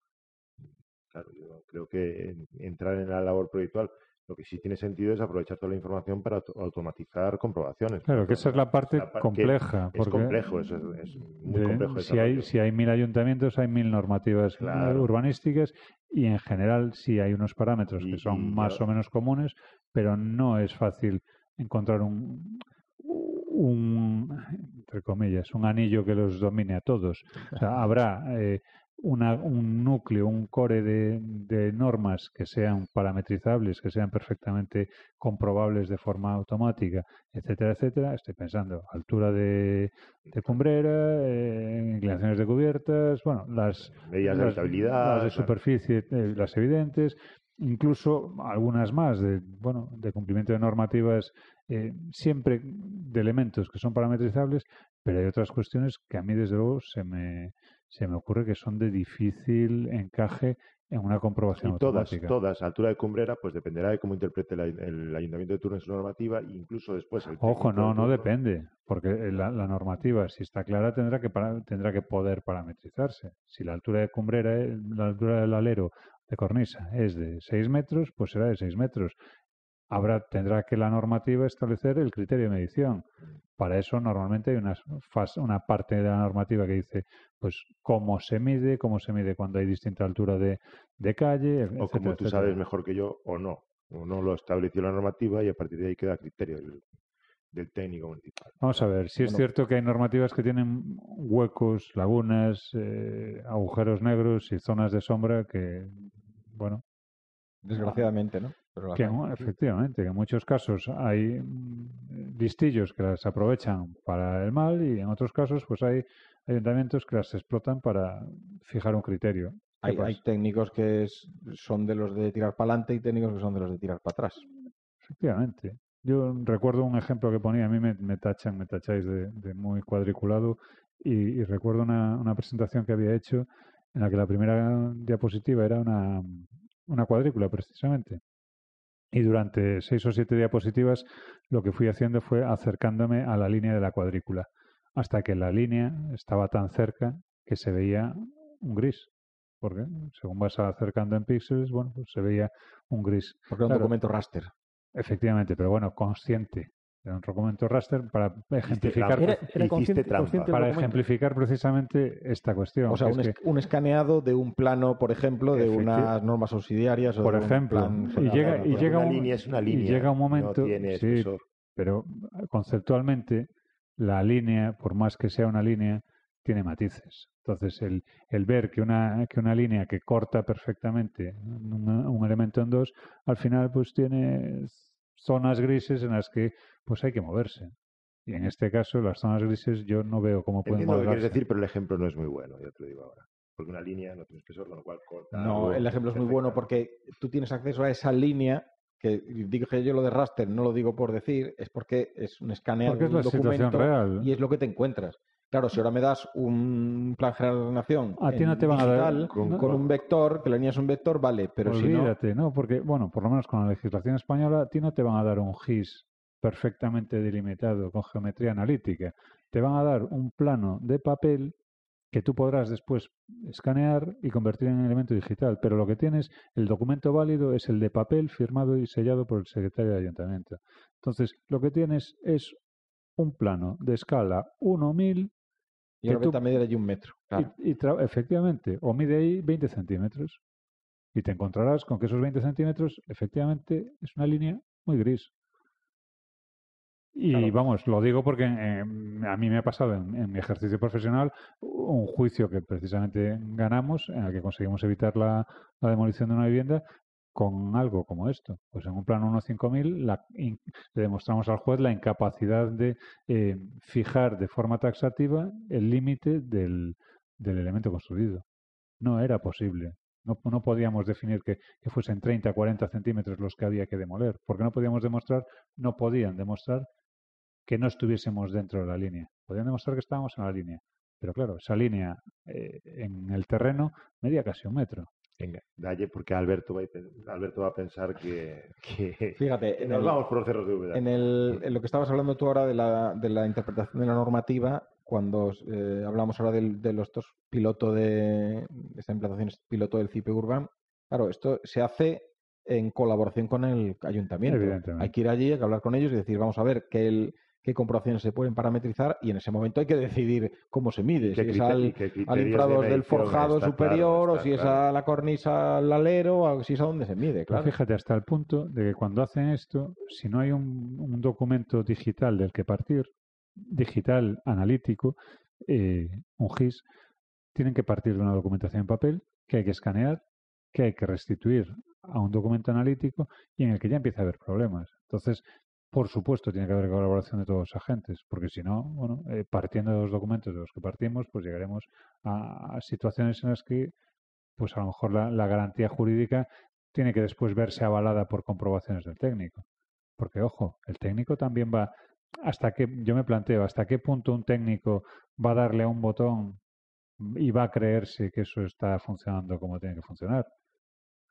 [SPEAKER 5] Claro, yo creo que en- entrar en la labor proyectual lo que sí tiene sentido es aprovechar toda la información para auto- automatizar comprobaciones.
[SPEAKER 4] Claro, que esa es la parte
[SPEAKER 5] la par-
[SPEAKER 4] compleja.
[SPEAKER 5] Es complejo, es, es muy
[SPEAKER 4] de-
[SPEAKER 5] complejo.
[SPEAKER 4] si, hay, si hay mil ayuntamientos, hay mil normativas eh,
[SPEAKER 5] Claro.
[SPEAKER 4] urbanísticas y en general sí hay unos parámetros
[SPEAKER 5] Y-
[SPEAKER 4] que son
[SPEAKER 5] y
[SPEAKER 4] más o menos comunes, pero no es fácil encontrar un, un, entre comillas, un anillo que los domine a todos. O sea, <laughs> habrá eh, una- un núcleo, un core de, de normas que sean parametrizables, que sean perfectamente comprobables de forma automática, etcétera, etcétera. Estoy pensando altura de, de cumbrera, eh, inclinaciones de cubiertas, bueno, las,
[SPEAKER 5] Medidas de habitabilidad.
[SPEAKER 4] las de superficie, eh, las evidentes, incluso algunas más de, bueno, de cumplimiento de normativas, eh, siempre de elementos que son parametrizables, pero hay otras cuestiones que a mí desde luego se me, se me ocurre que son de difícil encaje en una comprobación
[SPEAKER 5] Y todas,
[SPEAKER 4] automática.
[SPEAKER 5] todas, altura de cumbrera, pues dependerá de cómo interprete la- el ayuntamiento de turno en su normativa, e incluso después el
[SPEAKER 4] Ojo, no, no depende, porque la, la normativa, si está clara, tendrá que para- tendrá que poder parametrizarse. Si la altura de cumbrera, es- la altura del alero de cornisa es de 6 metros, pues será de 6 metros. Habrá, tendrá que la normativa establecer el criterio de medición. Para eso normalmente hay una, parte de la normativa que dice pues cómo se mide, cómo se mide cuando hay distinta altura de, de calle,
[SPEAKER 5] O como tú
[SPEAKER 4] etcétera.
[SPEAKER 5] sabes mejor que yo, o no. O no lo estableció la normativa y a partir de ahí queda criterio del, del técnico municipal.
[SPEAKER 4] Vamos a ver, si es
[SPEAKER 3] Bueno.
[SPEAKER 4] cierto que hay normativas que tienen huecos, lagunas, eh, agujeros negros y zonas de sombra que, bueno,
[SPEAKER 3] Desgraciadamente, ¿no? Pero
[SPEAKER 4] que efectivamente, que en muchos casos hay mm, listillos que las aprovechan para el mal y en otros casos pues hay ayuntamientos que las explotan para fijar un criterio. ¿Qué
[SPEAKER 3] Hay, técnicos que es- son de los de tirar para adelante y técnicos que son de los de tirar para atrás.
[SPEAKER 4] Efectivamente. Yo recuerdo un ejemplo que ponía, a mí me, me tachan, me tacháis de, de muy cuadriculado y, y recuerdo una, una presentación que había hecho en la que la primera diapositiva era una, una cuadrícula precisamente. Y durante seis o siete diapositivas lo que fui haciendo fue acercándome a la línea de la cuadrícula, hasta que la línea estaba tan cerca que se veía un gris. Porque según vas acercando en píxeles, bueno, pues se veía un gris.
[SPEAKER 3] Porque es un documento raster.
[SPEAKER 4] Efectivamente, pero bueno, consciente. Era un documento raster para ejemplificar,
[SPEAKER 5] trampa.
[SPEAKER 1] Era,
[SPEAKER 5] Hiciste
[SPEAKER 1] era consciente,
[SPEAKER 5] trampa.
[SPEAKER 1] consciente del
[SPEAKER 4] para ejemplificar precisamente esta cuestión.
[SPEAKER 3] O sea, un,
[SPEAKER 4] es
[SPEAKER 3] un escaneado de un plano, por ejemplo, de unas normas auxiliarias o
[SPEAKER 4] por
[SPEAKER 3] de un
[SPEAKER 4] ejemplo,
[SPEAKER 3] plan
[SPEAKER 4] y llega, y llega
[SPEAKER 5] una
[SPEAKER 4] un,
[SPEAKER 5] línea es una
[SPEAKER 4] y llega un momento,
[SPEAKER 5] No tiene
[SPEAKER 4] sí, pero conceptualmente la línea, por más que sea una línea, tiene matices. Entonces, el, el ver que una, que una línea que corta perfectamente un, un elemento en dos, al final pues tiene zonas grises en las que pues hay que moverse. Y en este caso, las zonas grises yo no veo cómo pueden
[SPEAKER 5] Entiendo lo que quieres decir, pero el ejemplo no es muy bueno, ya te lo digo ahora. Porque una línea no tiene espesor, con lo cual corta.
[SPEAKER 3] No,
[SPEAKER 5] algo
[SPEAKER 3] el ejemplo es muy bueno porque tú tienes acceso a esa línea que digo que yo lo de raster no lo digo por decir, es porque es un escaneado
[SPEAKER 4] Porque es
[SPEAKER 3] de un
[SPEAKER 4] la situación
[SPEAKER 3] documento
[SPEAKER 4] real.
[SPEAKER 3] y es lo que te encuentras. Claro, si ahora me das un plan general de ordenación
[SPEAKER 4] A ti
[SPEAKER 3] en
[SPEAKER 4] no te van a dar-
[SPEAKER 3] digital,
[SPEAKER 4] con-
[SPEAKER 3] con, un vector, que la línea es un vector, vale, pero si no,
[SPEAKER 4] Olvídate, no... Porque, bueno, por lo menos con la legislación española, a ti no te van a dar un GIS perfectamente delimitado con geometría analítica. Te van a dar un plano de papel que tú podrás después escanear y convertir en elemento digital. Pero lo que tienes, el documento válido es el de papel firmado y sellado por el secretario de ayuntamiento. Entonces, lo que tienes es un plano de escala 1.000
[SPEAKER 3] y ahora
[SPEAKER 4] tú-
[SPEAKER 3] vete a medir allí un metro. Claro.
[SPEAKER 4] y, efectivamente, o mide ahí 20 centímetros. Y te encontrarás con que esos 20 centímetros, efectivamente, es una línea muy gris. Y
[SPEAKER 3] Claro.
[SPEAKER 4] vamos, lo digo porque eh, a mí me ha pasado en, en mi ejercicio profesional un juicio que precisamente ganamos, en el que conseguimos evitar la, la demolición de una vivienda con algo como esto. Pues en un plano 1.5000 la in- le demostramos al juez la incapacidad de eh, fijar de forma taxativa el límite del, del elemento construido. No era posible. No, no podíamos definir que, que fuesen 30, 40 centímetros los que había que demoler, porque no podíamos demostrar, no podían demostrar que no estuviésemos dentro de la línea. Podían demostrar que estábamos en la línea. Pero claro, esa línea eh, en el terreno medía casi un metro.
[SPEAKER 5] Venga, dalle, porque Alberto va a, Alberto va a pensar que, <laughs> que
[SPEAKER 3] Fíjate,
[SPEAKER 5] que
[SPEAKER 3] en
[SPEAKER 5] nos
[SPEAKER 3] el,
[SPEAKER 5] vamos por los cerros de Úbeda.
[SPEAKER 3] en, el- en lo que estabas hablando tú ahora de la, de la interpretación de la normativa, cuando eh, hablamos ahora del- de, los dos piloto de esta implantación es piloto del CIPE Urban, claro, esto se hace en colaboración con el ayuntamiento.
[SPEAKER 4] Evidentemente.
[SPEAKER 3] Hay que ir allí, hay que hablar con ellos y decir, vamos a ver qué, el- qué comprobaciones se pueden parametrizar y en ese momento hay que decidir cómo se mide,
[SPEAKER 5] ¿Qué
[SPEAKER 3] si es al, al
[SPEAKER 5] de
[SPEAKER 3] del forjado
[SPEAKER 5] está
[SPEAKER 3] superior o si es
[SPEAKER 5] claro.
[SPEAKER 3] a la cornisa al alero o si es a donde se mide,
[SPEAKER 4] Pero
[SPEAKER 3] claro.
[SPEAKER 4] fíjate, hasta el punto de que cuando hacen esto, si no hay un, un documento digital del que partir, digital analítico, eh, un GIS, tienen que partir de una documentación en papel que hay que escanear, que hay que restituir a un documento analítico y en el que ya empieza a haber problemas. Entonces, por supuesto, tiene que haber colaboración de todos los agentes, porque si no, bueno, eh, partiendo de los documentos de los que partimos, pues llegaremos a, situaciones en las que, pues a lo mejor la, la garantía jurídica tiene que después verse avalada por comprobaciones del técnico. Porque, ojo, el técnico también va, hasta que, yo me planteo, hasta qué punto un técnico va a darle a un botón y va a creerse que eso está funcionando como tiene que funcionar.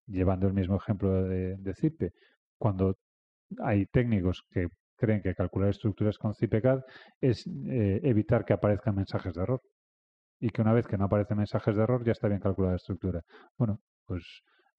[SPEAKER 4] Llevando el mismo ejemplo de, de CIPE, cuando hay técnicos que creen que calcular estructuras con CIPECAD es eh, evitar que aparezcan mensajes de error. Y que una vez que no aparecen mensajes de error ya está bien calculada la estructura. Bueno, pues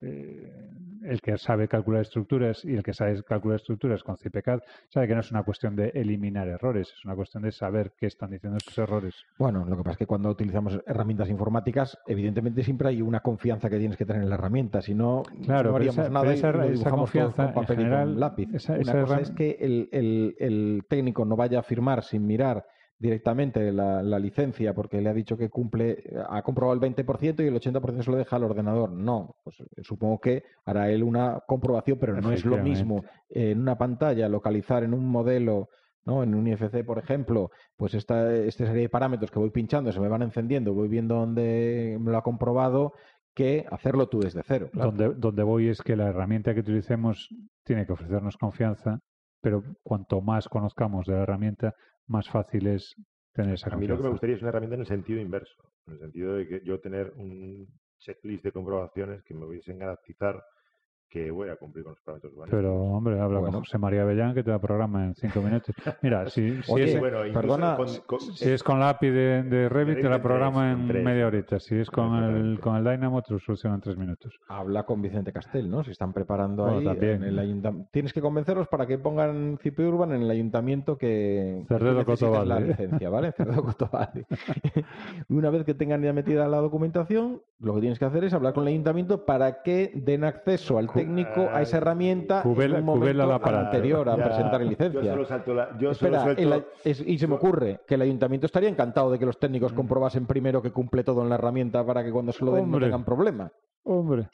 [SPEAKER 4] eh, el que sabe calcular estructuras y el que sabe calcular estructuras con CIPECAD sabe que no es una cuestión de eliminar errores, es una cuestión de saber qué están diciendo esos errores.
[SPEAKER 3] Bueno, lo que pasa es que cuando utilizamos herramientas informáticas, evidentemente siempre hay una confianza que tienes que tener en la herramienta, si no,
[SPEAKER 4] Claro,
[SPEAKER 3] no haríamos
[SPEAKER 4] esa-
[SPEAKER 3] nada
[SPEAKER 4] pero
[SPEAKER 3] y
[SPEAKER 4] esa-
[SPEAKER 3] lo
[SPEAKER 4] esa confianza,
[SPEAKER 3] con papel
[SPEAKER 4] en
[SPEAKER 3] y con
[SPEAKER 4] general,
[SPEAKER 3] lápiz.
[SPEAKER 4] esa-
[SPEAKER 3] una
[SPEAKER 4] esa
[SPEAKER 3] cosa es que el, el- el técnico no vaya a firmar sin mirar directamente la, la licencia porque le ha dicho que cumple, ha comprobado el 20% y el 80% se lo deja al ordenador. No, pues eh, supongo que hará él una comprobación, pero no es lo mismo en una pantalla localizar en un modelo ¿no? En un IFC, por ejemplo, pues esta, esta serie de parámetros que voy pinchando se me van encendiendo, voy viendo dónde me lo ha comprobado, que hacerlo tú desde cero. claro.
[SPEAKER 4] Donde, donde voy es que la herramienta que utilicemos tiene que ofrecernos confianza, pero cuanto más conozcamos de la herramienta, más fácil es tener esa
[SPEAKER 5] A mí lo que me gustaría es una herramienta en el sentido inverso, en el sentido de que yo tener un checklist de comprobaciones que me hubiesen garantizar que voy a cumplir con los parámetros urbanísticos.
[SPEAKER 4] Pero, hombre, habla
[SPEAKER 3] Bueno.
[SPEAKER 4] con José María Avellán que te da programa en cinco minutos. Mira, si, si
[SPEAKER 3] Oye,
[SPEAKER 4] es,
[SPEAKER 5] bueno,
[SPEAKER 3] perdona,
[SPEAKER 5] con- con-
[SPEAKER 4] si es con la API de, de Revit, te la
[SPEAKER 5] en
[SPEAKER 4] programa
[SPEAKER 5] tres,
[SPEAKER 4] en
[SPEAKER 5] en
[SPEAKER 4] media horita. Si es con el, con el Dynamo, te lo soluciona en tres minutos.
[SPEAKER 3] Habla con Vicente Castel, ¿no? Se están preparando
[SPEAKER 4] Bueno,
[SPEAKER 3] ahí.
[SPEAKER 4] también.
[SPEAKER 3] en el ayuntam- Tienes que convencerlos para que pongan CP Urban en el ayuntamiento que,
[SPEAKER 4] Cerdedo
[SPEAKER 3] necesites la licencia, ¿vale? <laughs> Cerdedo Cotobalde. <laughs> Una vez que tengan ya metida la documentación, lo que tienes que hacer es hablar con el ayuntamiento para que den acceso al técnico a esa herramienta
[SPEAKER 4] cubela-
[SPEAKER 3] en un momento
[SPEAKER 4] el aparato.
[SPEAKER 3] anterior a
[SPEAKER 5] Ya,
[SPEAKER 3] presentar la
[SPEAKER 5] Yo
[SPEAKER 3] licencia.
[SPEAKER 5] solo salto la. Yo solo
[SPEAKER 3] Espera,
[SPEAKER 5] suelto-
[SPEAKER 3] el ay- es- y se me ocurre que el ayuntamiento estaría encantado de que los técnicos
[SPEAKER 5] Mm.
[SPEAKER 3] comprobasen primero que cumple todo en la herramienta para que cuando se lo den no tengan problema.
[SPEAKER 4] Hombre,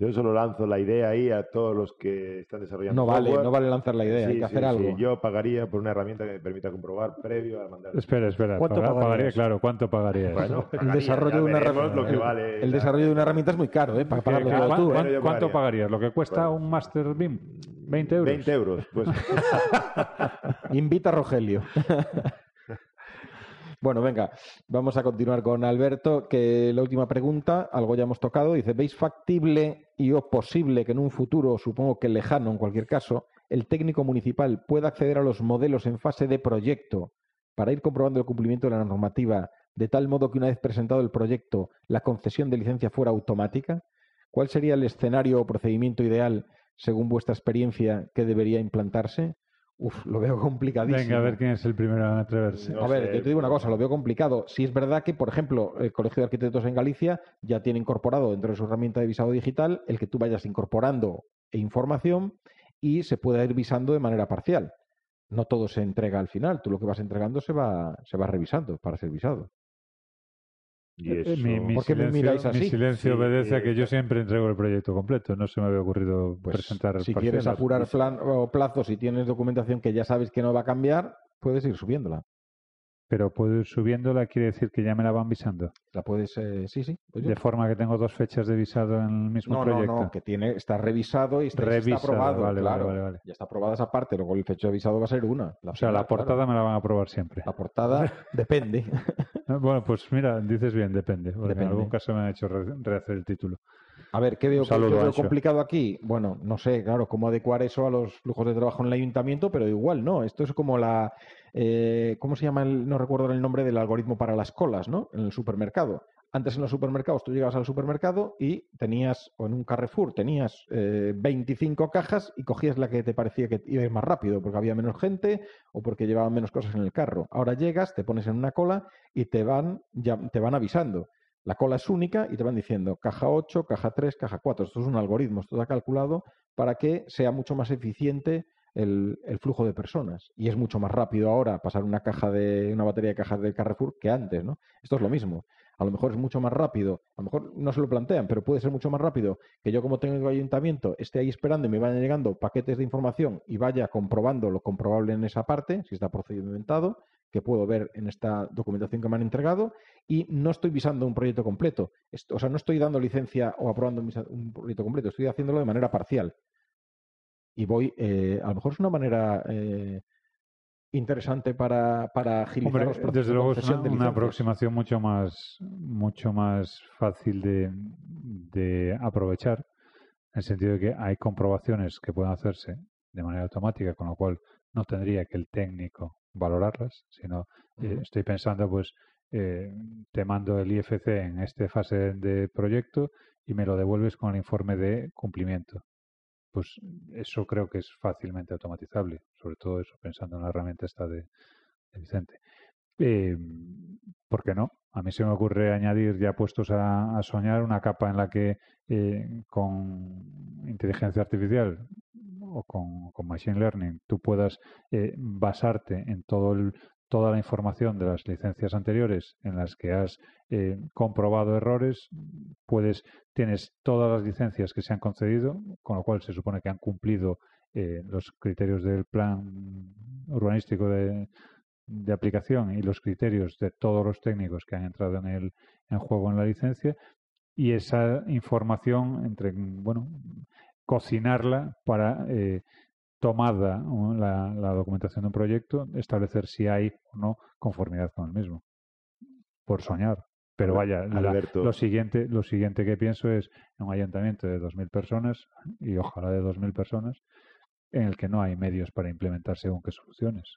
[SPEAKER 5] Yo solo lanzo la idea ahí a todos los que están desarrollando
[SPEAKER 3] No vale,
[SPEAKER 5] software.
[SPEAKER 3] no vale lanzar la idea, hay
[SPEAKER 5] Sí,
[SPEAKER 3] que
[SPEAKER 5] sí,
[SPEAKER 3] hacer
[SPEAKER 5] sí.
[SPEAKER 3] algo.
[SPEAKER 5] Yo pagaría por una herramienta que me permita comprobar previo a mandar.
[SPEAKER 4] espera, espera.
[SPEAKER 1] ¿Cuánto
[SPEAKER 4] Pagar- pagaría, claro, ¿cuánto pagaría?
[SPEAKER 5] Bueno,
[SPEAKER 3] el desarrollo de una herramienta,
[SPEAKER 5] lo que
[SPEAKER 3] el,
[SPEAKER 5] vale
[SPEAKER 3] el
[SPEAKER 5] la-
[SPEAKER 3] desarrollo de una herramienta es muy caro, ¿eh? Para pagarlo
[SPEAKER 4] ¿Qué-
[SPEAKER 3] todo
[SPEAKER 4] cuán-
[SPEAKER 3] tú. ¿eh?
[SPEAKER 4] cuán-
[SPEAKER 5] Bueno, yo
[SPEAKER 4] ¿Cuánto
[SPEAKER 5] pagaría.
[SPEAKER 4] pagarías? ¿Lo que cuesta
[SPEAKER 5] Bueno.
[SPEAKER 4] un Master BIM? ¿20 euros?
[SPEAKER 5] 20 euros. Pues <laughs>
[SPEAKER 3] Invita a Rogelio. <laughs> bueno, venga, vamos a continuar con Alberto, que la última pregunta, algo ya hemos tocado, dice, ¿veis factible y o posible que en un futuro, supongo que lejano en cualquier caso, el técnico municipal pueda acceder a los modelos en fase de proyecto para ir comprobando el cumplimiento de la normativa, de tal modo que una vez presentado el proyecto, la concesión de licencia fuera automática? ¿Cuál sería el escenario o procedimiento ideal, según vuestra experiencia, que debería implantarse? Uf, lo veo complicadísimo.
[SPEAKER 4] Venga, a ver quién es el primero en atreverse.
[SPEAKER 5] No
[SPEAKER 3] a ver,
[SPEAKER 5] sé,
[SPEAKER 3] yo te digo una cosa, lo veo complicado. Si es verdad que, por ejemplo, el Colegio de Arquitectos en Galicia ya tiene incorporado dentro de su herramienta de visado digital el que tú vayas incorporando información y se pueda ir visando de manera parcial. no todo se entrega al final. Tú lo que vas entregando se va, se va revisando para ser visado.
[SPEAKER 5] Y
[SPEAKER 4] Eh,
[SPEAKER 5] eso...
[SPEAKER 4] mi, mi
[SPEAKER 3] ¿Por qué me
[SPEAKER 4] silencio, mi silencio
[SPEAKER 5] Sí,
[SPEAKER 4] obedece a
[SPEAKER 5] eh,
[SPEAKER 4] que yo siempre entrego el proyecto completo. No se me había ocurrido
[SPEAKER 3] Pues,
[SPEAKER 4] presentar
[SPEAKER 3] si quieres apurar plan, o plazos y tienes documentación que ya sabes que no va a cambiar, puedes ir subiéndola.
[SPEAKER 4] Pero puedo ir subiéndola, quiere decir que ya me la van visando.
[SPEAKER 3] La puedes, eh, sí, sí. pues
[SPEAKER 4] De forma que tengo dos fechas de visado en el mismo
[SPEAKER 3] no,
[SPEAKER 4] proyecto.
[SPEAKER 3] no, no, que tiene, está revisado y está, aprobado.
[SPEAKER 4] vale, vale,
[SPEAKER 3] claro.
[SPEAKER 4] vale, vale.
[SPEAKER 3] Ya está aprobada esa parte, luego el fecha de visado va a ser una.
[SPEAKER 4] O sea, la
[SPEAKER 3] claro.
[SPEAKER 4] portada me la van a aprobar siempre.
[SPEAKER 3] La portada <laughs> depende.
[SPEAKER 4] Bueno, pues mira, dices bien, depende. Porque
[SPEAKER 3] Depende.
[SPEAKER 4] en algún caso me han hecho re- rehacer el título.
[SPEAKER 3] A ver, ¿qué veo, que-
[SPEAKER 4] saludo,
[SPEAKER 3] qué veo complicado aquí? Bueno, no sé, claro, cómo adecuar eso a los flujos de trabajo en el ayuntamiento, pero igual no. Esto es como la. eh, ¿Cómo se llama? El, no recuerdo el nombre del algoritmo para las colas, ¿no? En el supermercado. Antes en los supermercados tú llegabas al supermercado y tenías, o en un Carrefour, tenías eh, 25 cajas y cogías la que te parecía que iba a ir más rápido, porque había menos gente o porque llevaban menos cosas en el carro. Ahora llegas, te pones en una cola y te van, ya, te van avisando. La cola es única y te van diciendo caja 8, caja 3, caja 4. Esto es un algoritmo, esto está calculado para que sea mucho más eficiente el, flujo de personas. Y es mucho más rápido ahora pasar una caja de una batería de cajas del Carrefour que antes, ¿no? Esto es lo mismo. A lo mejor es mucho más rápido, a lo mejor no se lo plantean, pero puede ser mucho más rápido que yo como tengo ayuntamiento esté ahí esperando y me vayan llegando paquetes de información y vaya comprobando lo comprobable en esa parte, si está procedimentado, que puedo ver en esta documentación que me han entregado y no estoy visando un proyecto completo. O sea, no estoy dando licencia o aprobando un proyecto completo, estoy haciéndolo de manera parcial. Y voy, eh, a lo mejor es una manera eh, interesante para, para agilizar
[SPEAKER 4] Hombre,
[SPEAKER 3] los procesos
[SPEAKER 4] desde
[SPEAKER 3] de
[SPEAKER 4] luego es una, una aproximación mucho más, mucho más fácil de, de aprovechar, en el sentido de que hay comprobaciones que pueden hacerse de manera automática, con lo cual no tendría que el técnico valorarlas, sino eh, estoy pensando, pues, eh, te mando el IFC en esta fase de proyecto y me lo devuelves con el informe de cumplimiento. Pues eso creo que es fácilmente automatizable, sobre todo eso pensando en la herramienta esta de, Vicente. Eh, ¿Por qué no? A mí se me ocurre añadir, ya puestos a, soñar, una capa en la que eh, con inteligencia artificial o con, con machine learning tú puedas eh, basarte en todo el, toda la información de las licencias anteriores en las que has eh, comprobado errores, puedes tienes todas las licencias que se han concedido, con lo cual se supone que han cumplido eh, los criterios del plan urbanístico de, de aplicación y los criterios de todos los técnicos que han entrado en el en juego en la licencia y esa información entre bueno cocinarla para eh, tomada la, la documentación de un proyecto establecer si hay o no conformidad con el mismo. Por soñar. Pero vaya la- lo siguiente lo siguiente que pienso es en un ayuntamiento de 2.000 personas y ojalá de 2.000 personas en el que no hay medios para implementar según qué soluciones.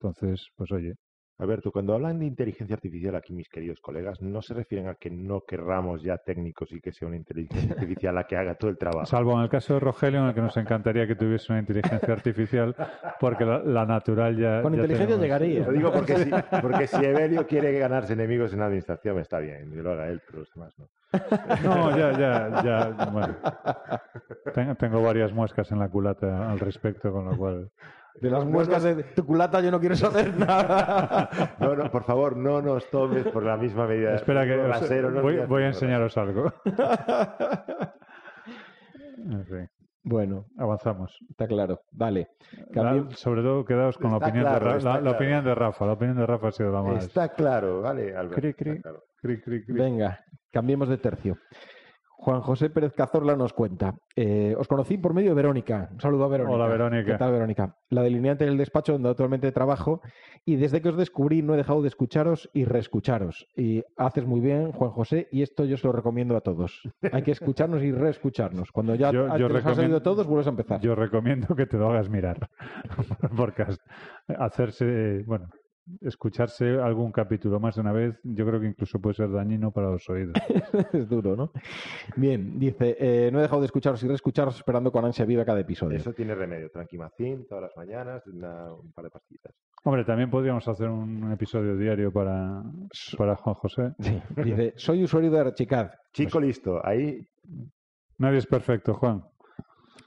[SPEAKER 4] Entonces pues oye
[SPEAKER 5] Alberto, cuando hablan de inteligencia artificial aquí mis queridos colegas, no se refieren a que no querramos ya técnicos y que sea una inteligencia <laughs> artificial la que haga todo el trabajo.
[SPEAKER 4] Salvo en el caso de Rogelio, en el que nos encantaría que tuviese una inteligencia artificial, porque la, la natural ya.
[SPEAKER 3] Con
[SPEAKER 4] ya
[SPEAKER 3] inteligencia
[SPEAKER 4] tenemos.
[SPEAKER 3] llegaría.
[SPEAKER 5] Lo digo porque si, <laughs> porque si Evelio quiere ganarse enemigos en la administración, está bien, que lo haga él, pero los demás no.
[SPEAKER 4] No, ya, ya, ya. Bueno. Tengo, tengo varias muescas en la culata al respecto, con lo cual.
[SPEAKER 3] De las muescas de tu culata yo no quiero saber <laughs> nada.
[SPEAKER 5] No, no, por favor, no nos tomes por la misma medida.
[SPEAKER 4] Espera, que os-
[SPEAKER 5] Rasero, no
[SPEAKER 4] voy, a enseñaros algo. <laughs> En fin,
[SPEAKER 3] bueno,
[SPEAKER 4] avanzamos.
[SPEAKER 3] está claro. Vale. Cambio-
[SPEAKER 4] sobre todo, quedaos con la opinión,
[SPEAKER 5] claro,
[SPEAKER 4] de Ra-
[SPEAKER 5] está
[SPEAKER 4] la, opinión de Rafa. La opinión de Rafa ha sido la más.
[SPEAKER 5] Está claro, ¿vale, Alberto?
[SPEAKER 4] Cri,
[SPEAKER 5] Está
[SPEAKER 4] cri.
[SPEAKER 5] claro.
[SPEAKER 4] Cri, cri, cri.
[SPEAKER 3] Venga, cambiemos de tercio. Juan José Pérez Cazorla nos cuenta. eh, os conocí por medio de Verónica. Un saludo a Verónica.
[SPEAKER 4] Hola, Verónica.
[SPEAKER 3] ¿Qué tal, Verónica? La delineante del despacho donde actualmente trabajo. Y desde que os descubrí no he dejado de escucharos y reescucharos. Y haces muy bien, Juan José, y esto yo se lo recomiendo a todos. Hay que escucharnos y reescucharnos. Cuando ya
[SPEAKER 4] Yo-
[SPEAKER 3] te
[SPEAKER 4] yo
[SPEAKER 3] los has oído todos, vuelves a empezar.
[SPEAKER 4] Yo recomiendo que te lo hagas mirar. <laughs> Porque hacerse, bueno, escucharse algún capítulo más de una vez, yo creo que incluso puede ser dañino para los oídos. <laughs>
[SPEAKER 3] es duro, ¿no? Bien, dice, eh, no he dejado de escucharos y reescucharos esperando con ansia viva cada episodio.
[SPEAKER 5] Eso tiene remedio. Tranquimacín todas las mañanas, una- un par de pastillitas.
[SPEAKER 4] Hombre, también podríamos hacer un episodio diario para, para Juan José.
[SPEAKER 3] Sí, dice, soy usuario de Archicad.
[SPEAKER 5] Chico listo, ahí
[SPEAKER 4] Nadie es perfecto, Juan.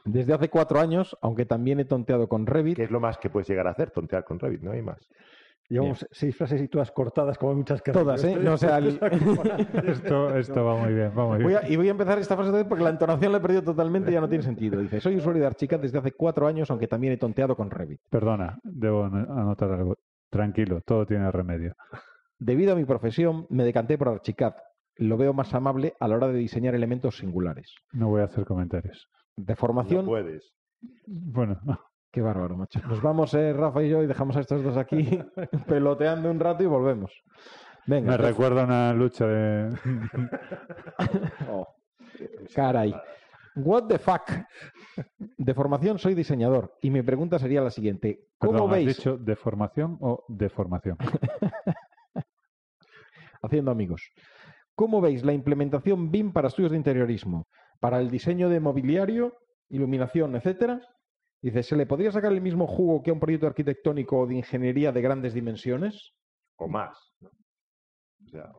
[SPEAKER 3] Desde hace cuatro años, aunque también he tonteado con Revit,
[SPEAKER 5] ¿Qué es lo más que puedes llegar a hacer? Tontear con Revit, no hay más.
[SPEAKER 1] Llevamos seis frases y todas cortadas, como muchas que
[SPEAKER 3] Todas, ¿eh? No, o sea, el- <laughs>
[SPEAKER 4] Esto, <laughs> <laughs> esto va muy bien, va muy bien.
[SPEAKER 3] Voy a- y voy a empezar esta frase otra vez porque la entonación la he perdido totalmente y ya no tiene sentido. Dice, soy usuario de Archicad desde hace cuatro años, aunque también he tonteado con Revit.
[SPEAKER 4] Perdona, debo an- anotar algo. Tranquilo, todo tiene remedio.
[SPEAKER 3] Debido a mi profesión, me decanté por Archicad. Lo veo más amable a la hora de diseñar elementos singulares.
[SPEAKER 4] No voy a hacer comentarios.
[SPEAKER 3] De
[SPEAKER 5] No
[SPEAKER 3] formación,
[SPEAKER 5] puedes.
[SPEAKER 4] Bueno,
[SPEAKER 3] qué bárbaro, macho. Nos vamos, eh, Rafa y yo, y dejamos a estos dos aquí <laughs> <laughs> peloteando un rato y volvemos. Venga,
[SPEAKER 4] me
[SPEAKER 3] de-
[SPEAKER 4] recuerda una lucha de... <laughs>
[SPEAKER 3] Oh, caray. What the fuck? De formación soy diseñador y mi pregunta sería la siguiente. ¿Cómo
[SPEAKER 4] Perdón, ¿has
[SPEAKER 3] veis,
[SPEAKER 4] dicho de formación o de formación?
[SPEAKER 3] haciendo amigos, cómo veis la implementación BIM para estudios de interiorismo, para el diseño de mobiliario, iluminación, etcétera? Dice, ¿se le podría sacar el mismo jugo que a un proyecto arquitectónico o de ingeniería de grandes dimensiones?
[SPEAKER 5] O más. ¿no? O sea,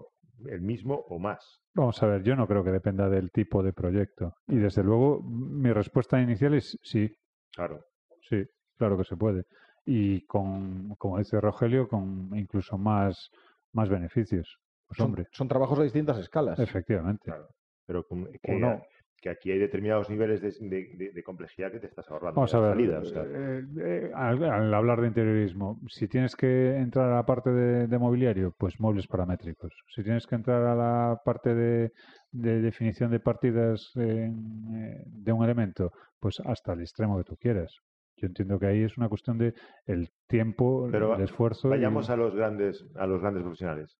[SPEAKER 5] el mismo o más.
[SPEAKER 4] Vamos a ver, yo no creo que dependa del tipo de proyecto. Y desde luego, mi respuesta inicial es sí,
[SPEAKER 5] Claro.
[SPEAKER 4] sí, claro que se puede. Y con, como dice Rogelio, con incluso más, más beneficios. Pues
[SPEAKER 3] Son,
[SPEAKER 4] hombre,
[SPEAKER 3] son trabajos a distintas escalas.
[SPEAKER 4] efectivamente.
[SPEAKER 5] Claro. Pero con- que,
[SPEAKER 3] no.
[SPEAKER 5] Que aquí hay determinados niveles de, de- de- de complejidad que te estás ahorrando.
[SPEAKER 4] Vamos a ver,
[SPEAKER 5] salida, o sea,
[SPEAKER 4] eh, eh, al, al hablar de interiorismo, si tienes que entrar a la parte de, de mobiliario, pues muebles paramétricos. Si tienes que entrar a la parte de, de definición de partidas eh, de un elemento, pues hasta el extremo que tú quieras. Yo entiendo que ahí es una cuestión de el tiempo,
[SPEAKER 5] Pero
[SPEAKER 4] el esfuerzo. y-
[SPEAKER 5] Vayamos a los grandes, a los grandes profesionales.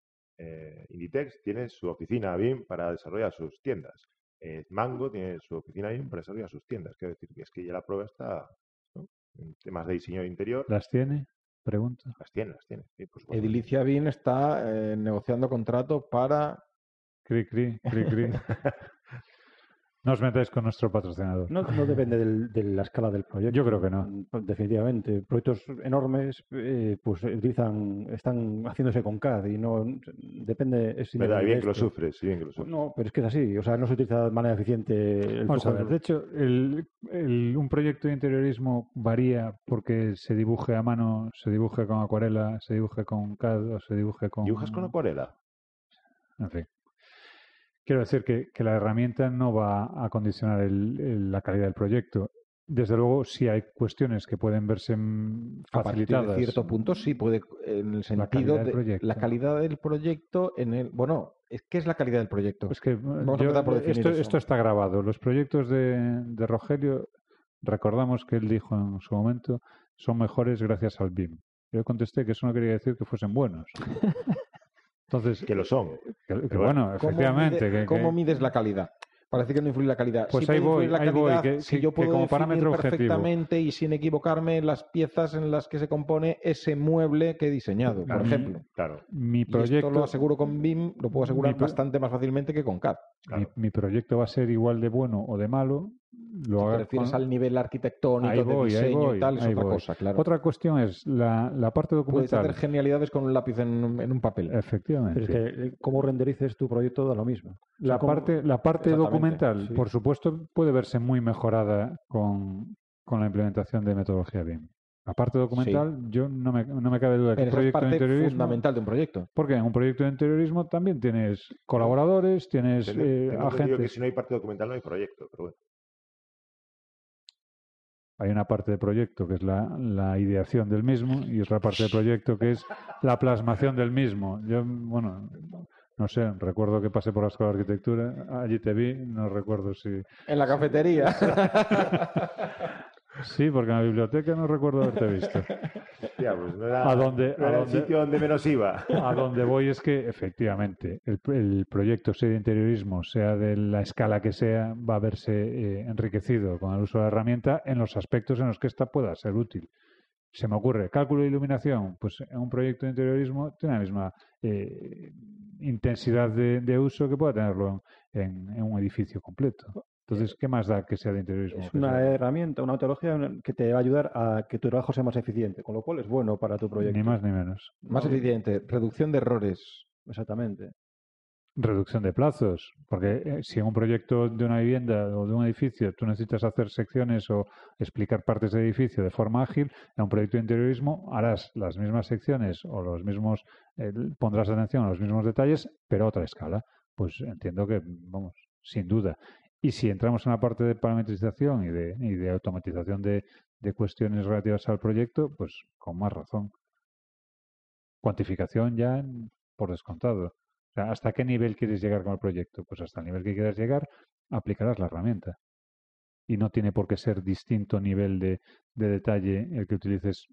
[SPEAKER 5] Inditex tiene su oficina BIM para desarrollar sus tiendas. Eh, Mango tiene su oficina BIM para desarrollar sus tiendas. Quiero decir que es que ya la prueba está ¿no? en temas de diseño de interior.
[SPEAKER 4] ¿Las tiene? Pregunta.
[SPEAKER 5] Las tiene, las tiene. sí.
[SPEAKER 3] Edilicia BIM está eh, negociando contrato para
[SPEAKER 4] Cri, cri, cri, cri. <laughs> <laughs> no os metáis con nuestro patrocinador.
[SPEAKER 1] No, no depende del- de la escala del proyecto.
[SPEAKER 4] Yo creo que no.
[SPEAKER 1] Mm, Definitivamente. Proyectos enormes eh, pues utilizan, están haciéndose con CAD y no depende. Es
[SPEAKER 5] ¿Verdad?
[SPEAKER 1] independiente
[SPEAKER 5] Bien que lo sufres, sí, bien que lo sufres.
[SPEAKER 1] No, pero es que es así. O sea, no se utiliza de manera eficiente el
[SPEAKER 4] Vamos a
[SPEAKER 1] flujo
[SPEAKER 4] ver,
[SPEAKER 1] de-
[SPEAKER 4] de hecho, el- el- un proyecto de interiorismo varía porque se dibuje a mano, se dibuje con acuarela, se dibuje con CAD o se dibuje con...
[SPEAKER 5] ¿Dibujas con acuarela?
[SPEAKER 4] En fin. Quiero decir que, que la herramienta no va a condicionar el- el- la calidad del proyecto. Desde luego, sí hay cuestiones que pueden verse mm,
[SPEAKER 3] a partir de
[SPEAKER 4] facilitadas.
[SPEAKER 3] cierto punto sí puede en el
[SPEAKER 4] La
[SPEAKER 3] sentido
[SPEAKER 4] del
[SPEAKER 3] de
[SPEAKER 4] proyecto.
[SPEAKER 3] la calidad del proyecto en el bueno ¿qué es la calidad del proyecto
[SPEAKER 4] Es que
[SPEAKER 3] Vamos a
[SPEAKER 4] yo-
[SPEAKER 3] empezar por definir
[SPEAKER 4] esto, esto está grabado. Los proyectos de, de Rogelio, recordamos que él dijo en su momento, son mejores gracias al BIM. Yo contesté que eso no quería decir que fuesen buenos. <laughs> Entonces,
[SPEAKER 5] Que lo son.
[SPEAKER 4] que- que bueno,
[SPEAKER 3] ¿Cómo
[SPEAKER 4] efectivamente.
[SPEAKER 3] mide-
[SPEAKER 4] que-
[SPEAKER 3] cómo mides la calidad parece que no influye la calidad
[SPEAKER 4] Pues
[SPEAKER 3] Sí
[SPEAKER 4] ahí voy,
[SPEAKER 3] la
[SPEAKER 4] ahí voy,
[SPEAKER 3] calidad
[SPEAKER 4] que-
[SPEAKER 3] si yo puedo
[SPEAKER 4] como objetivo.
[SPEAKER 3] perfectamente y sin equivocarme las piezas en las que se compone ese mueble que he diseñado por
[SPEAKER 4] mí-
[SPEAKER 3] ejemplo
[SPEAKER 5] Claro.
[SPEAKER 4] mi
[SPEAKER 3] y esto
[SPEAKER 4] proyecto,
[SPEAKER 3] lo aseguro con BIM lo puedo asegurar
[SPEAKER 4] Mi
[SPEAKER 3] bastante más fácilmente que con CAD
[SPEAKER 4] mi, mi proyecto va a ser igual de bueno o de malo. Lo
[SPEAKER 3] si te refieres
[SPEAKER 4] con-
[SPEAKER 3] al nivel arquitectónico de
[SPEAKER 4] voy, ahí
[SPEAKER 3] diseño
[SPEAKER 4] voy,
[SPEAKER 3] y tal es otra
[SPEAKER 4] voy.
[SPEAKER 3] cosa claro
[SPEAKER 4] Otra cuestión es la, la parte
[SPEAKER 3] puedes
[SPEAKER 4] documental.
[SPEAKER 3] hacer genialidades con un lápiz en, en un papel
[SPEAKER 4] Efectivamente.
[SPEAKER 1] Pero es que eh, cómo renderices tu proyecto da lo mismo. O sea,
[SPEAKER 4] La
[SPEAKER 1] cómo-
[SPEAKER 4] parte, la parte documental,
[SPEAKER 1] sí.
[SPEAKER 4] por supuesto, puede verse muy mejorada con, con la implementación de metodología BIM. La parte documental, yo no me, no me cabe duda que
[SPEAKER 3] es
[SPEAKER 4] proyecto de
[SPEAKER 3] parte
[SPEAKER 4] interiorismo.
[SPEAKER 3] fundamental de un proyecto.
[SPEAKER 4] Porque en un proyecto de interiorismo también tienes colaboradores, tienes
[SPEAKER 5] Tengo-
[SPEAKER 4] eh,
[SPEAKER 5] tengo entendido que
[SPEAKER 4] agentes.
[SPEAKER 5] si no hay parte documental no hay proyecto. Pero bueno.
[SPEAKER 4] Hay una parte de proyecto que es la, la ideación del mismo y otra parte de proyecto que es la plasmación del mismo. Yo, bueno, no sé, recuerdo que pasé por la escuela de arquitectura, allí te vi, no recuerdo si.
[SPEAKER 3] En la cafetería. <laughs>
[SPEAKER 4] Sí, porque en la biblioteca no recuerdo haberte visto. <laughs>
[SPEAKER 5] Hostia, pues no era,
[SPEAKER 4] ¿A dónde-
[SPEAKER 5] no
[SPEAKER 4] a
[SPEAKER 5] el sitio donde menos iba.
[SPEAKER 4] A donde voy es que, efectivamente, el, el proyecto, sea de interiorismo, sea de la escala que sea, va a verse eh, enriquecido con el uso de la herramienta en los aspectos en los que ésta pueda ser útil. Se me ocurre, cálculo de iluminación, pues en un proyecto de interiorismo tiene la misma eh, intensidad de, de uso que pueda tenerlo en, en un edificio completo. Entonces, ¿qué más da que sea de interiorismo?
[SPEAKER 1] Es una herramienta, una metodología que te va a ayudar a que tu trabajo sea más eficiente, con lo cual es bueno para tu proyecto.
[SPEAKER 4] Ni más ni menos.
[SPEAKER 3] Más
[SPEAKER 1] No,
[SPEAKER 3] eficiente. Reducción de errores.
[SPEAKER 1] Exactamente.
[SPEAKER 4] reducción de plazos, porque eh, si en un proyecto de una vivienda o de un edificio tú necesitas hacer secciones o explicar partes del edificio de forma ágil, en un proyecto de interiorismo harás las mismas secciones o los mismos, eh, pondrás atención a los mismos detalles, pero a otra escala. Pues entiendo que, vamos, sin duda. Y si entramos en la parte de parametrización y de, y de automatización de, cuestiones relativas al proyecto, pues con más razón. Cuantificación ya por descontado. O sea, ¿hasta qué nivel quieres llegar con el proyecto? Pues hasta el nivel que quieras llegar, aplicarás la herramienta. Y no tiene por qué ser distinto nivel de, de detalle el que utilices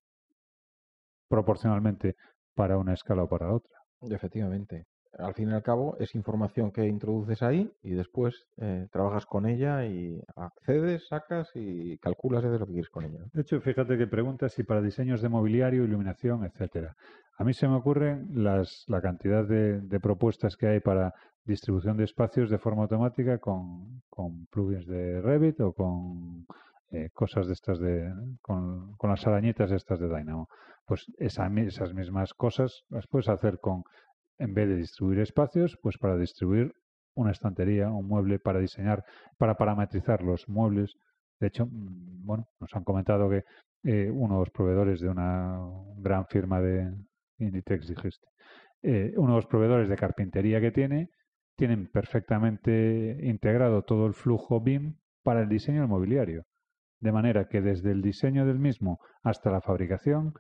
[SPEAKER 4] proporcionalmente para una escala o para otra.
[SPEAKER 3] Efectivamente. Al fin y al cabo es información que introduces ahí y después eh, trabajas con ella y accedes, sacas y calculas de lo que quieres con ella.
[SPEAKER 4] De hecho, fíjate que preguntas si para diseños de mobiliario, iluminación, etcétera. A mí se me ocurren las, la cantidad de, propuestas que hay para distribución de espacios de forma automática con, con plugins de Revit o con eh, cosas de estas de con, con, las arañitas estas de Dynamo. Pues esa, esas mismas cosas las puedes hacer con en vez de distribuir espacios, pues para distribuir una estantería, un mueble para diseñar, para parametrizar los muebles. De hecho, mm, bueno, nos han comentado que eh, uno de los proveedores de una gran firma de Inditex, dijiste, eh, uno de los proveedores de carpintería que tiene, tienen perfectamente integrado todo el flujo BIM para el diseño del mobiliario. De manera que desde el diseño del mismo hasta la fabricación,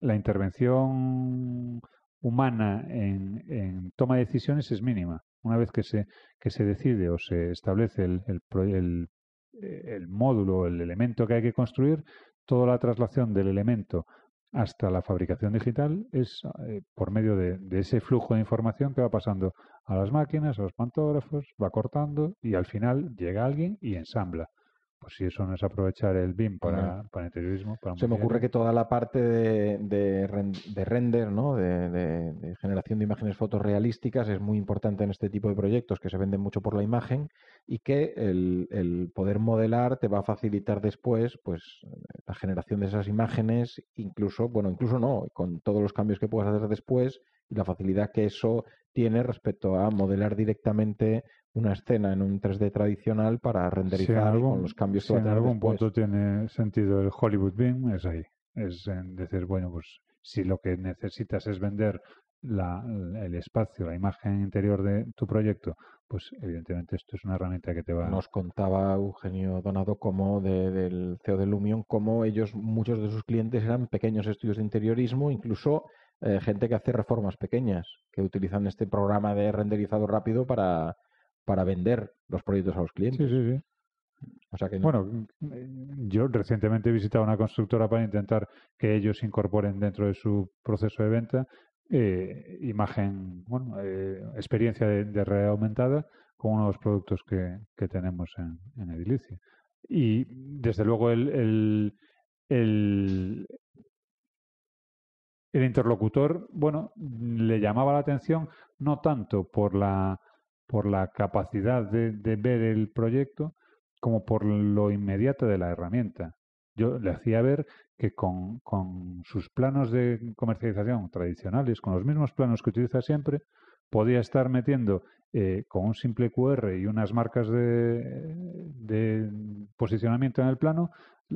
[SPEAKER 4] la intervención humana en, toma de decisiones es mínima. Una vez que se, que se decide o se establece el, el, el, el módulo, el elemento que hay que construir, toda la traslación del elemento hasta la fabricación digital es eh, por medio de, ese flujo de información que va pasando a las máquinas, a los pantógrafos, va cortando y al final llega alguien y ensambla. Pues si eso no es aprovechar el BIM para, para interiorismo. Para
[SPEAKER 3] Se me ocurre que toda la parte de, de, de render, ¿no? De, de, generación de imágenes fotorrealísticas es muy importante en este tipo de proyectos que se venden mucho por la imagen y que el, el poder modelar te va a facilitar después pues la generación de esas imágenes, incluso, bueno, incluso no, con todos los cambios que puedas hacer después y la facilidad que eso tiene respecto a modelar directamente una escena en un 3D tradicional para renderizar si algún, con los cambios
[SPEAKER 4] que
[SPEAKER 3] si
[SPEAKER 4] en algún después. punto tiene sentido el Hollywood BIM, es ahí. Es en decir, bueno, pues si lo que necesitas es vender la, el espacio, la imagen interior de tu proyecto, pues evidentemente esto es una herramienta que te va.
[SPEAKER 3] Nos contaba Eugenio Donado como de, del CEO de Lumion, cómo ellos, muchos de sus clientes eran pequeños estudios de interiorismo, incluso eh, gente que hace reformas pequeñas, que utilizan este programa de renderizado rápido para, para vender los proyectos a los clientes.
[SPEAKER 4] Sí, sí, sí.
[SPEAKER 3] O sea que no.
[SPEAKER 4] Bueno, yo recientemente he visitado una constructora para intentar que ellos incorporen dentro de su proceso de venta eh, imagen, bueno, eh, experiencia de, de, realidad aumentada con uno de los productos que, que tenemos en, en, Edilicia. Y desde luego el, el, el, el interlocutor, bueno, le llamaba la atención no tanto por la por la capacidad de, de, ver el proyecto como por lo inmediato de la herramienta. Yo le hacía ver que con, con, sus planos de comercialización tradicionales, con los mismos planos que utiliza siempre, podía estar metiendo eh, con un simple QR y unas marcas de, de posicionamiento en el plano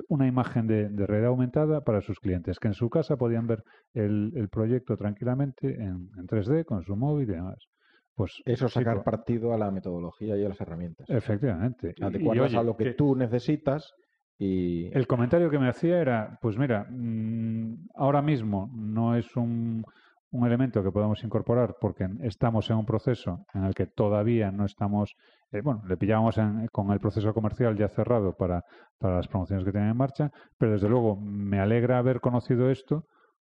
[SPEAKER 4] una imagen de, de, red aumentada para sus clientes, que en su casa podían ver el, el proyecto tranquilamente en, en 3D con su móvil y demás. Pues,
[SPEAKER 3] Eso sacar sí, partido a la metodología y a las herramientas.
[SPEAKER 4] Efectivamente.
[SPEAKER 3] Adecuadas a lo que, que, tú necesitas. Y...
[SPEAKER 4] El comentario que me hacía era, pues mira, mmm, ahora mismo no es un, un, elemento que podamos incorporar porque estamos en un proceso en el que todavía no estamos, eh, bueno, le pillábamos en, con el proceso comercial ya cerrado para, para las promociones que tienen en marcha, pero desde luego me alegra haber conocido esto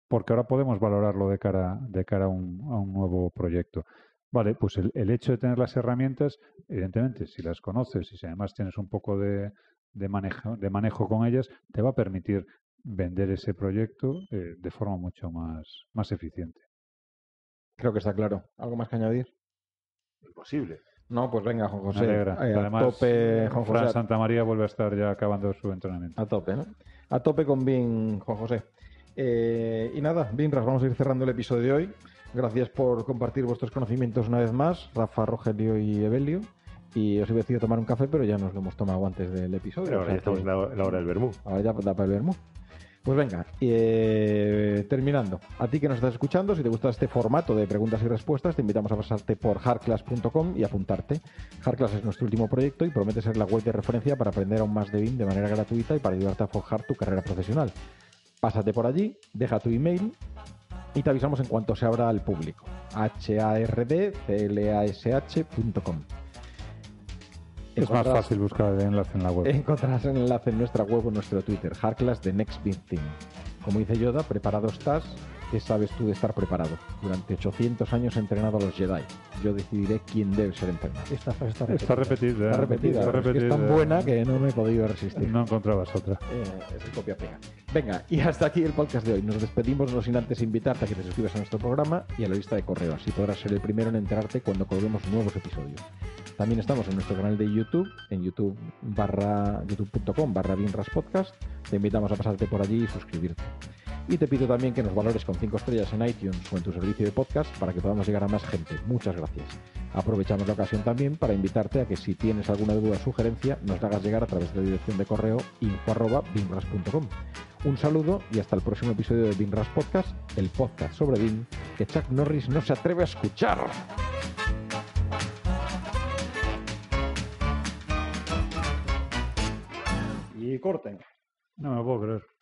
[SPEAKER 4] porque ahora podemos valorarlo de cara, de cara a, un, a un nuevo proyecto. Vale, pues el, el, hecho de tener las herramientas, evidentemente, si las conoces y si además tienes un poco de, de, manejo, de manejo con ellas, te va a permitir vender ese proyecto eh, de forma mucho más, más eficiente.
[SPEAKER 3] Creo que está claro. ¿Algo más que añadir?
[SPEAKER 5] Imposible.
[SPEAKER 3] No, pues venga, Juan José.
[SPEAKER 4] Eh, Además,
[SPEAKER 3] a tope, Juan
[SPEAKER 4] Fran Santa María vuelve a estar ya acabando su entrenamiento.
[SPEAKER 3] A tope, ¿no? A tope con BIM, Juan José. Eh, y nada, BIMRAS, vamos a ir cerrando el episodio de hoy. Gracias por compartir vuestros conocimientos una vez más, Rafa, Rogelio y Evelio. Y os he decidido tomar un café, pero ya nos lo hemos tomado antes del episodio.
[SPEAKER 5] Pero
[SPEAKER 3] o
[SPEAKER 5] ahora
[SPEAKER 3] sea
[SPEAKER 5] ya estamos
[SPEAKER 3] que
[SPEAKER 5] en la hora del vermú.
[SPEAKER 3] Ahora ya da para el vermú. Pues venga, eh, terminando. A ti que nos estás escuchando, si te gusta este formato de preguntas y respuestas, te invitamos a pasarte por hardclass.com y apuntarte. Hardclass es nuestro último proyecto y promete ser la web de referencia para aprender aún más de BIM de manera gratuita y para ayudarte a forjar tu carrera profesional. Pásate por allí, deja tu email y te avisamos en cuanto se abra al público. hardclash.com
[SPEAKER 4] Es más fácil buscar el enlace en la web.
[SPEAKER 3] Encontrarás el enlace en nuestra web o en nuestro Twitter, Hardclass The Next Big Thing. Como dice Yoda, preparado estás. ¿Qué sabes tú de estar preparado? Durante 800 años he entrenado a los Jedi. Yo decidiré quién debe ser entrenado.
[SPEAKER 1] Esta frase está
[SPEAKER 4] Está repetida.
[SPEAKER 3] Está repetida,
[SPEAKER 4] Está
[SPEAKER 3] es que es tan
[SPEAKER 4] repetida.
[SPEAKER 3] buena que no me he podido resistir.
[SPEAKER 4] No encontrabas otra.
[SPEAKER 3] Eh, es el copia-pega. Venga, y hasta aquí el podcast de hoy. Nos despedimos no sin antes invitarte a que te suscribas a nuestro programa y a la lista de correo. Así podrás ser el primero en enterarte cuando colguemos nuevos episodios. También estamos en nuestro canal de YouTube, en YouTube barra youtube.com barra Podcast. Te invitamos a pasarte por allí y suscribirte. Y te pido también que nos valores con 5 estrellas en iTunes o en tu servicio de podcast para que podamos llegar a más gente. Muchas gracias. Aprovechamos la ocasión también para invitarte a que si tienes alguna duda o sugerencia nos la hagas llegar a través de la dirección de correo info@binras.com. Un saludo y hasta el próximo episodio de Binras Podcast, el podcast sobre BIM que Chuck Norris no se atreve a escuchar.
[SPEAKER 1] Y corten.
[SPEAKER 4] No me lo puedo creer.